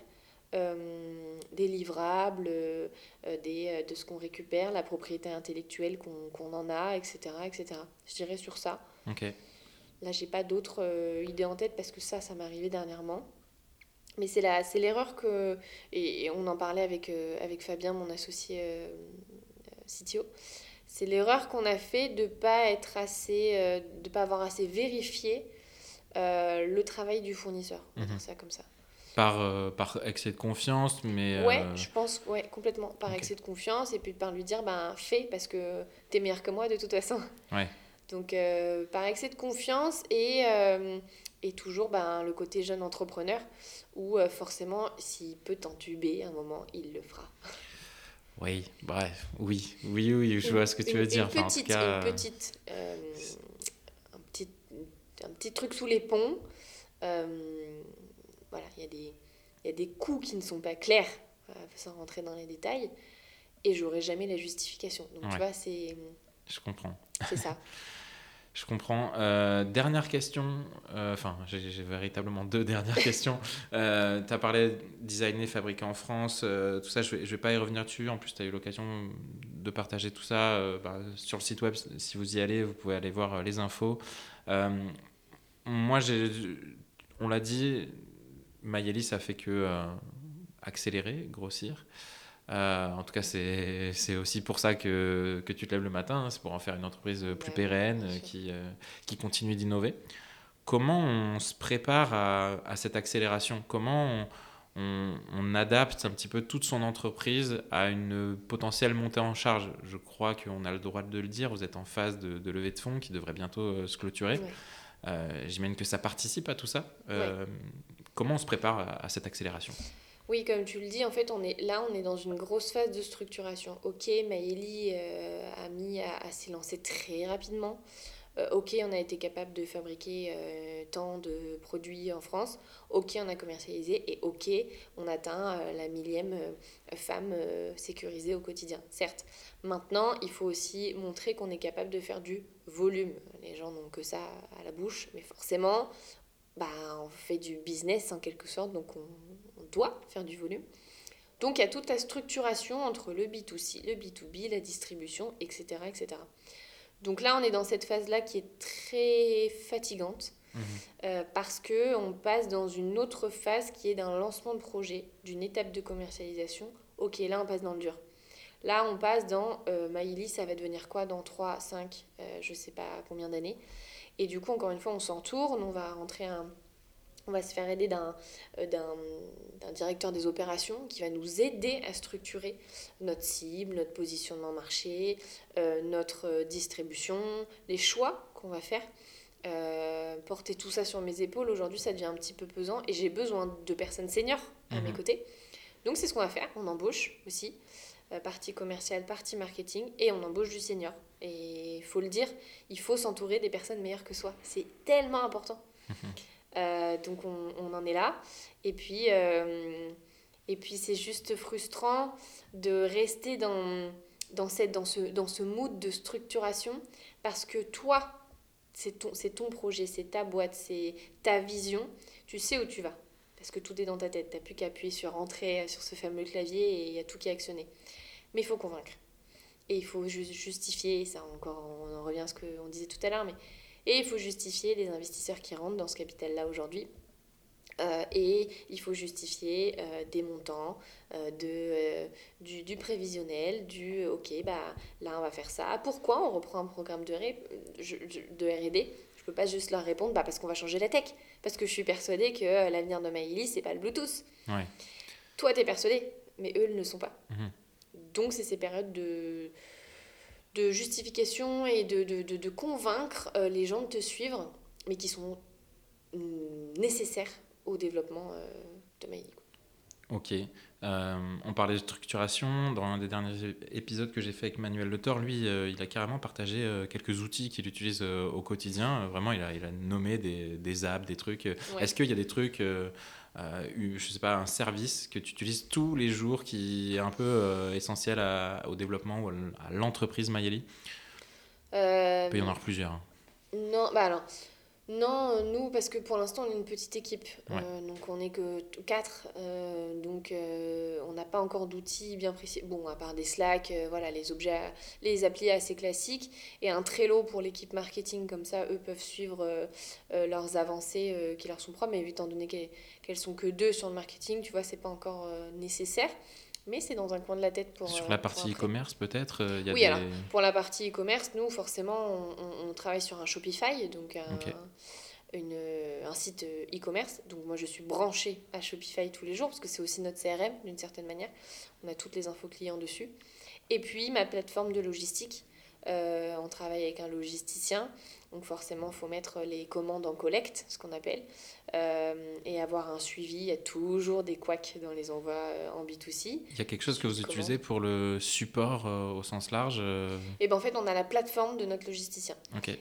euh, des livrables, euh, euh, des, de ce qu'on récupère, la propriété intellectuelle qu'on en a, etc., etc. Je dirais sur ça. Ok. Là, j'ai pas d'autres euh, idées en tête parce que ça, ça m'est arrivé dernièrement. Mais c'est l'erreur que et, et on en parlait avec avec Fabien, mon associé CTO. C'est l'erreur qu'on a fait de pas être assez, de pas avoir assez vérifié le travail du fournisseur. On va Mhm. dire ça comme ça. Par, euh, par excès de confiance, mais. Ouais, euh, je pense, ouais, complètement. Par ok. excès de confiance et puis par lui dire, ben, fais parce que t'es meilleur que moi de toute façon. Ouais. Donc, euh, par excès de confiance et, et toujours ben, le côté jeune entrepreneur où forcément, s'il peut t'entuber à un moment, il le fera. Oui, bref, oui, oui, oui, je vois ce que tu Une- veux dire. Une Enfin, en tout cas, une petite, un, petit, un petit truc sous les ponts. Euh, voilà, il y, a des- y a des coûts qui ne sont pas clairs, euh, sans rentrer dans les détails, et j'aurai jamais la justification. Donc, Ouais. tu vois, c'est je comprends. c'est ça. Je comprends. Euh, dernière question, euh, enfin, j'ai j'ai véritablement deux dernières questions. Euh, tu as parlé de designer, fabriquer en France, euh, tout ça, je vais, je vais pas y revenir dessus. En plus, tu as eu l'occasion de partager tout ça bah, sur le site web. Si vous y allez, vous pouvez aller voir les infos. Moi, on l'a dit, Maïeli, ça fait que euh, accélérer, grossir. Euh, en tout cas, c'est c'est aussi pour ça que, que tu te lèves le matin, hein, c'est pour en faire une entreprise plus pérenne, qui, euh, qui continue d'innover. Comment on se prépare à, à cette accélération? Comment on, adapte un petit peu toute son entreprise à une potentielle montée en charge? Je crois qu'on a le droit de le dire, vous êtes en phase de, de levée de fonds qui devrait bientôt se clôturer. J'imagine que ça participe à tout ça. Comment on se prépare à cette accélération oui, comme tu le dis, en fait, on est, là, on est dans une grosse phase de structuration. Ok, Maëlie euh, a mis à, s'y lancer très rapidement. Euh, ok, on a été capable de fabriquer euh, tant de produits en France. Ok, on a commercialisé. Et ok, on atteint la millième femme sécurisée au quotidien. Certes, maintenant, il faut aussi montrer qu'on est capable de faire du volume. Les gens n'ont que ça à la bouche, mais forcément, bah, on fait du business en quelque sorte, donc on, doit faire du volume. Donc il y a toute la structuration entre le B2C, le B2B, la distribution, etc. etc. Donc là, on est dans cette phase-là qui est très fatigante mhm. euh, parce qu'on passe dans une autre phase qui est d'un lancement de projet, d'une étape de commercialisation. Ok, là, on passe dans le dur. Là, on passe dans euh, Maïli, ça va devenir quoi dans 3, 5, euh, je ne sais pas combien d'années. Et du coup, encore une fois, on s'entourne, on va rentrer un, on va se faire aider euh, d'un directeur des opérations qui va nous aider à structurer notre cible, notre positionnement marché, euh, notre euh, distribution, les choix qu'on va faire. porter tout ça sur mes épaules, aujourd'hui ça devient un petit peu pesant et j'ai besoin de personnes seniors à mes mhm. côtés. Donc c'est ce qu'on va faire, on embauche aussi, partie commerciale, partie marketing, et on embauche du senior. Et il faut le dire, il faut s'entourer des personnes meilleures que soi. C'est tellement important. Euh, donc on, en est là. Et puis, euh, et puis c'est juste frustrant de rester dans, dans, cette, dans, ce, dans ce mood de structuration parce que toi, c'est ton, ton projet, c'est ta boîte, c'est ta vision. Tu sais où tu vas parce que tout est dans ta tête. Tu n'as plus qu'à appuyer sur Entrée, sur ce fameux clavier et il y a tout qui est actionné. Mais il faut convaincre. Et il faut justifier, ça encore, on en revient à ce qu'on disait tout à l'heure, mais et il faut justifier les investisseurs qui rentrent dans ce capital-là aujourd'hui. Euh, et il faut justifier euh, des montants, euh, de, du, du, prévisionnel, du OK, bah, là on va faire ça. Pourquoi on reprend un programme de, de RD Je ne peux pas juste leur répondre bah, parce qu'on va changer la tech. Parce que je suis persuadée que l'avenir de Maïli, c'est pas le Bluetooth. Ouais. Toi, tu es persuadé, mais eux, ils ne le sont pas. Mhm. Donc, c'est ces périodes de, de justification et de, de, de, convaincre euh, les gens de te suivre, mais qui sont mm, nécessaires au développement euh, de Maïli. Ok. Euh, on parlait de structuration. Dans un des derniers épisodes que j'ai fait avec Manuel Le Thor, lui, il a carrément partagé quelques outils qu'il utilise au quotidien. vraiment, il a, il a nommé des, des apps, des trucs. Est-ce qu'il y a des trucs je sais pas, un service que tu utilises tous les jours qui est un peu euh, essentiel au développement ou à l'entreprise Mayeli? Euh, Il peut y en avoir plusieurs. Hein. Non, bah alors, non, nous, parce que pour l'instant, on est une petite équipe. Euh, donc, on n'est que quatre. Euh, donc, euh, on n'a pas encore d'outils bien précis. Bon, à part des Slack, voilà, les objets, les applis assez classiques. Et un Trello pour l'équipe marketing, comme ça, eux peuvent suivre leurs avancées qui leur sont propres. Mais étant donné qu'elles sont que deux sur le marketing, tu vois, c'est pas encore nécessaire mais c'est dans un coin de la tête pour. Sur la euh, partie e-commerce, peut-être euh, Oui, des... alors, pour la partie e-commerce, nous, forcément, on, on, travaille sur un Shopify, donc un, une, un site euh, e-commerce. Donc, moi, je suis branchée à Shopify tous les jours, parce que c'est aussi notre CRM, d'une certaine manière. On a toutes les infos clients dessus. Et puis, ma plateforme de logistique. on travaille avec un logisticien donc forcément, il faut mettre les commandes en collecte, ce qu'on appelle, euh, et avoir un suivi. Il y a toujours des couacs dans les envois euh, en B2C. Il y a quelque chose que vous utilisez pour le support euh, au sens large Et eh ben en fait, on a la plateforme de notre logisticien.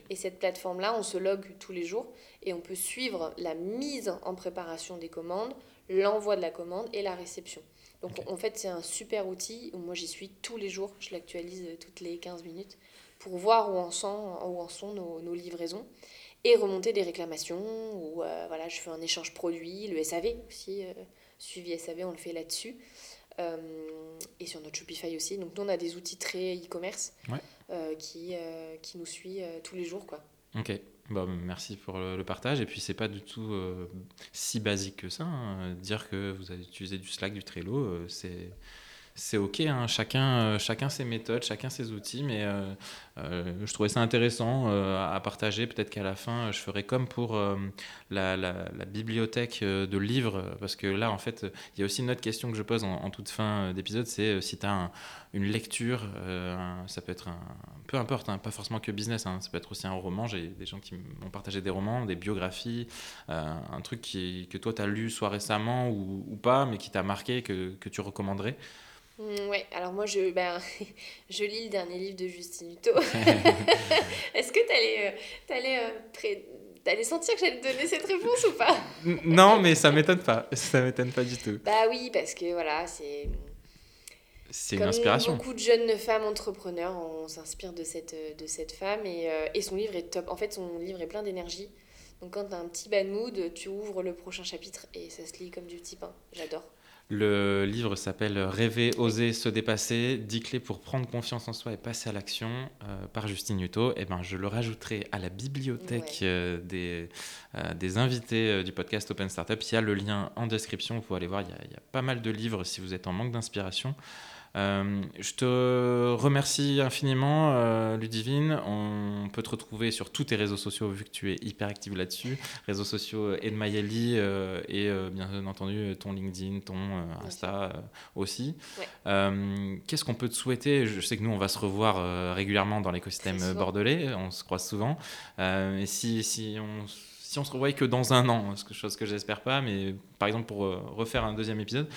Et cette plateforme-là, on se log tous les jours et on peut suivre la mise en préparation des commandes, l'envoi de la commande et la réception. Donc en fait, c'est un super outil. Moi, j'y suis tous les jours. Je l'actualise toutes les 15 minutes pour voir où en sont, où en sont nos, nos livraisons et remonter des réclamations ou euh, voilà, je fais un échange produit, le SAV aussi, euh, suivi SAV, on le fait là-dessus. Euh, et sur notre Shopify aussi. Donc nous, on a des outils très e-commerce qui, qui nous suivent tous les jours. Quoi. Ok, bah, merci pour le, partage. Et puis, c'est pas du tout si basique que ça. Hein. Dire que vous avez utilisé du Slack, du Trello, c'est c'est ok, hein. chacun, chacun ses méthodes, chacun ses outils, mais je trouvais ça intéressant à partager. Peut-être qu'à la fin, je ferai comme pour la, la, bibliothèque de livres, parce que là, en fait, il y a aussi une autre question que je pose en, toute fin d'épisode, c'est si tu as une lecture, ça peut être un, peu importe, hein, pas forcément que business, hein. ça peut être aussi un roman, j'ai des gens qui m'ont partagé des romans, des biographies, un truc que toi tu as lu soit récemment ou, pas, mais qui t'a marqué, que, que tu recommanderais Ouais, alors moi je, ben, je lis le dernier livre de Justine Hutto. Est-ce que tu allais, euh, allais, sentir que j'allais te donner cette réponse ou pas? Non, mais ça m'étonne pas. Ça m'étonne pas du tout. Bah oui, parce que voilà, c'est. C'est une inspiration. Beaucoup de jeunes femmes entrepreneurs, on s'inspire de cette, de cette femme et, euh, et, son livre est top. En fait, son livre est plein d'énergie. Donc quand tu as un petit bad mood, tu ouvres le prochain chapitre et ça se lit comme du petit pain. J'adore. Le livre s'appelle Rêver, oser, se dépasser, 10 clés pour prendre confiance en soi et passer à l'action euh, par Justine Hutto. Et eh ben, je le rajouterai à la bibliothèque euh, des, des invités du podcast Open Startup. Il y a le lien en description, vous pouvez aller voir, il y, a, il y a pas mal de livres si vous êtes en manque d'inspiration. Euh, je te remercie infiniment, euh, Ludivine. On peut te retrouver sur tous tes réseaux sociaux vu que tu es hyper active là-dessus. Réseaux sociaux Edmayeli euh, et bien entendu ton LinkedIn, ton Insta aussi. Qu'est-ce qu'on peut te souhaiter? Je sais que nous, on va se revoir régulièrement dans l'écosystème bordelais. On se croise souvent. et si, si on si on se revoyait que dans un an, chose que j'espère pas, mais par exemple pour refaire un deuxième épisode,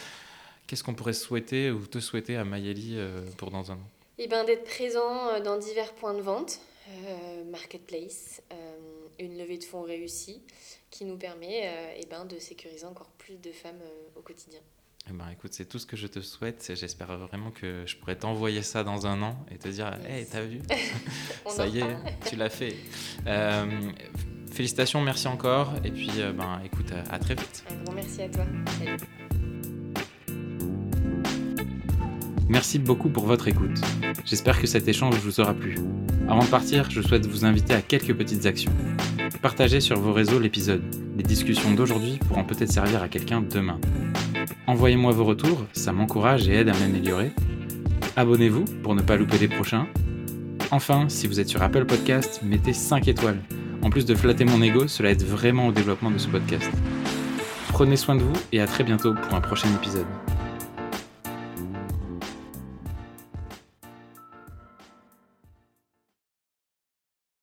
Qu'est-ce qu'on pourrait souhaiter ou te souhaiter à Mayeli euh, pour dans un an? Eh ben, D'être présent euh, dans divers points de vente, euh, marketplace, une levée de fonds réussie qui nous permet eh ben, de sécuriser encore plus de femmes au quotidien. Eh ben, écoute, c'est tout ce que je te souhaite. J'espère vraiment que je pourrais t'envoyer ça dans un an et te dire Hé, t'as vu? Ça y est, tu l'as fait. félicitations, merci encore. Et puis, ben, écoute, à, à, très vite. Un grand merci à toi. Salut. Merci beaucoup pour votre écoute. J'espère que cet échange vous aura plu. Avant de partir, je souhaite vous inviter à quelques petites actions. Partagez sur vos réseaux l'épisode. Les discussions d'aujourd'hui pourront peut-être servir à quelqu'un demain. Envoyez-moi vos retours, ça m'encourage et aide à m'améliorer. Abonnez-vous pour ne pas louper les prochains. Enfin, si vous êtes sur Apple Podcast, mettez 5 étoiles. En plus de flatter mon ego, cela aide vraiment au développement de ce podcast. Prenez soin de vous et à très bientôt pour un prochain épisode.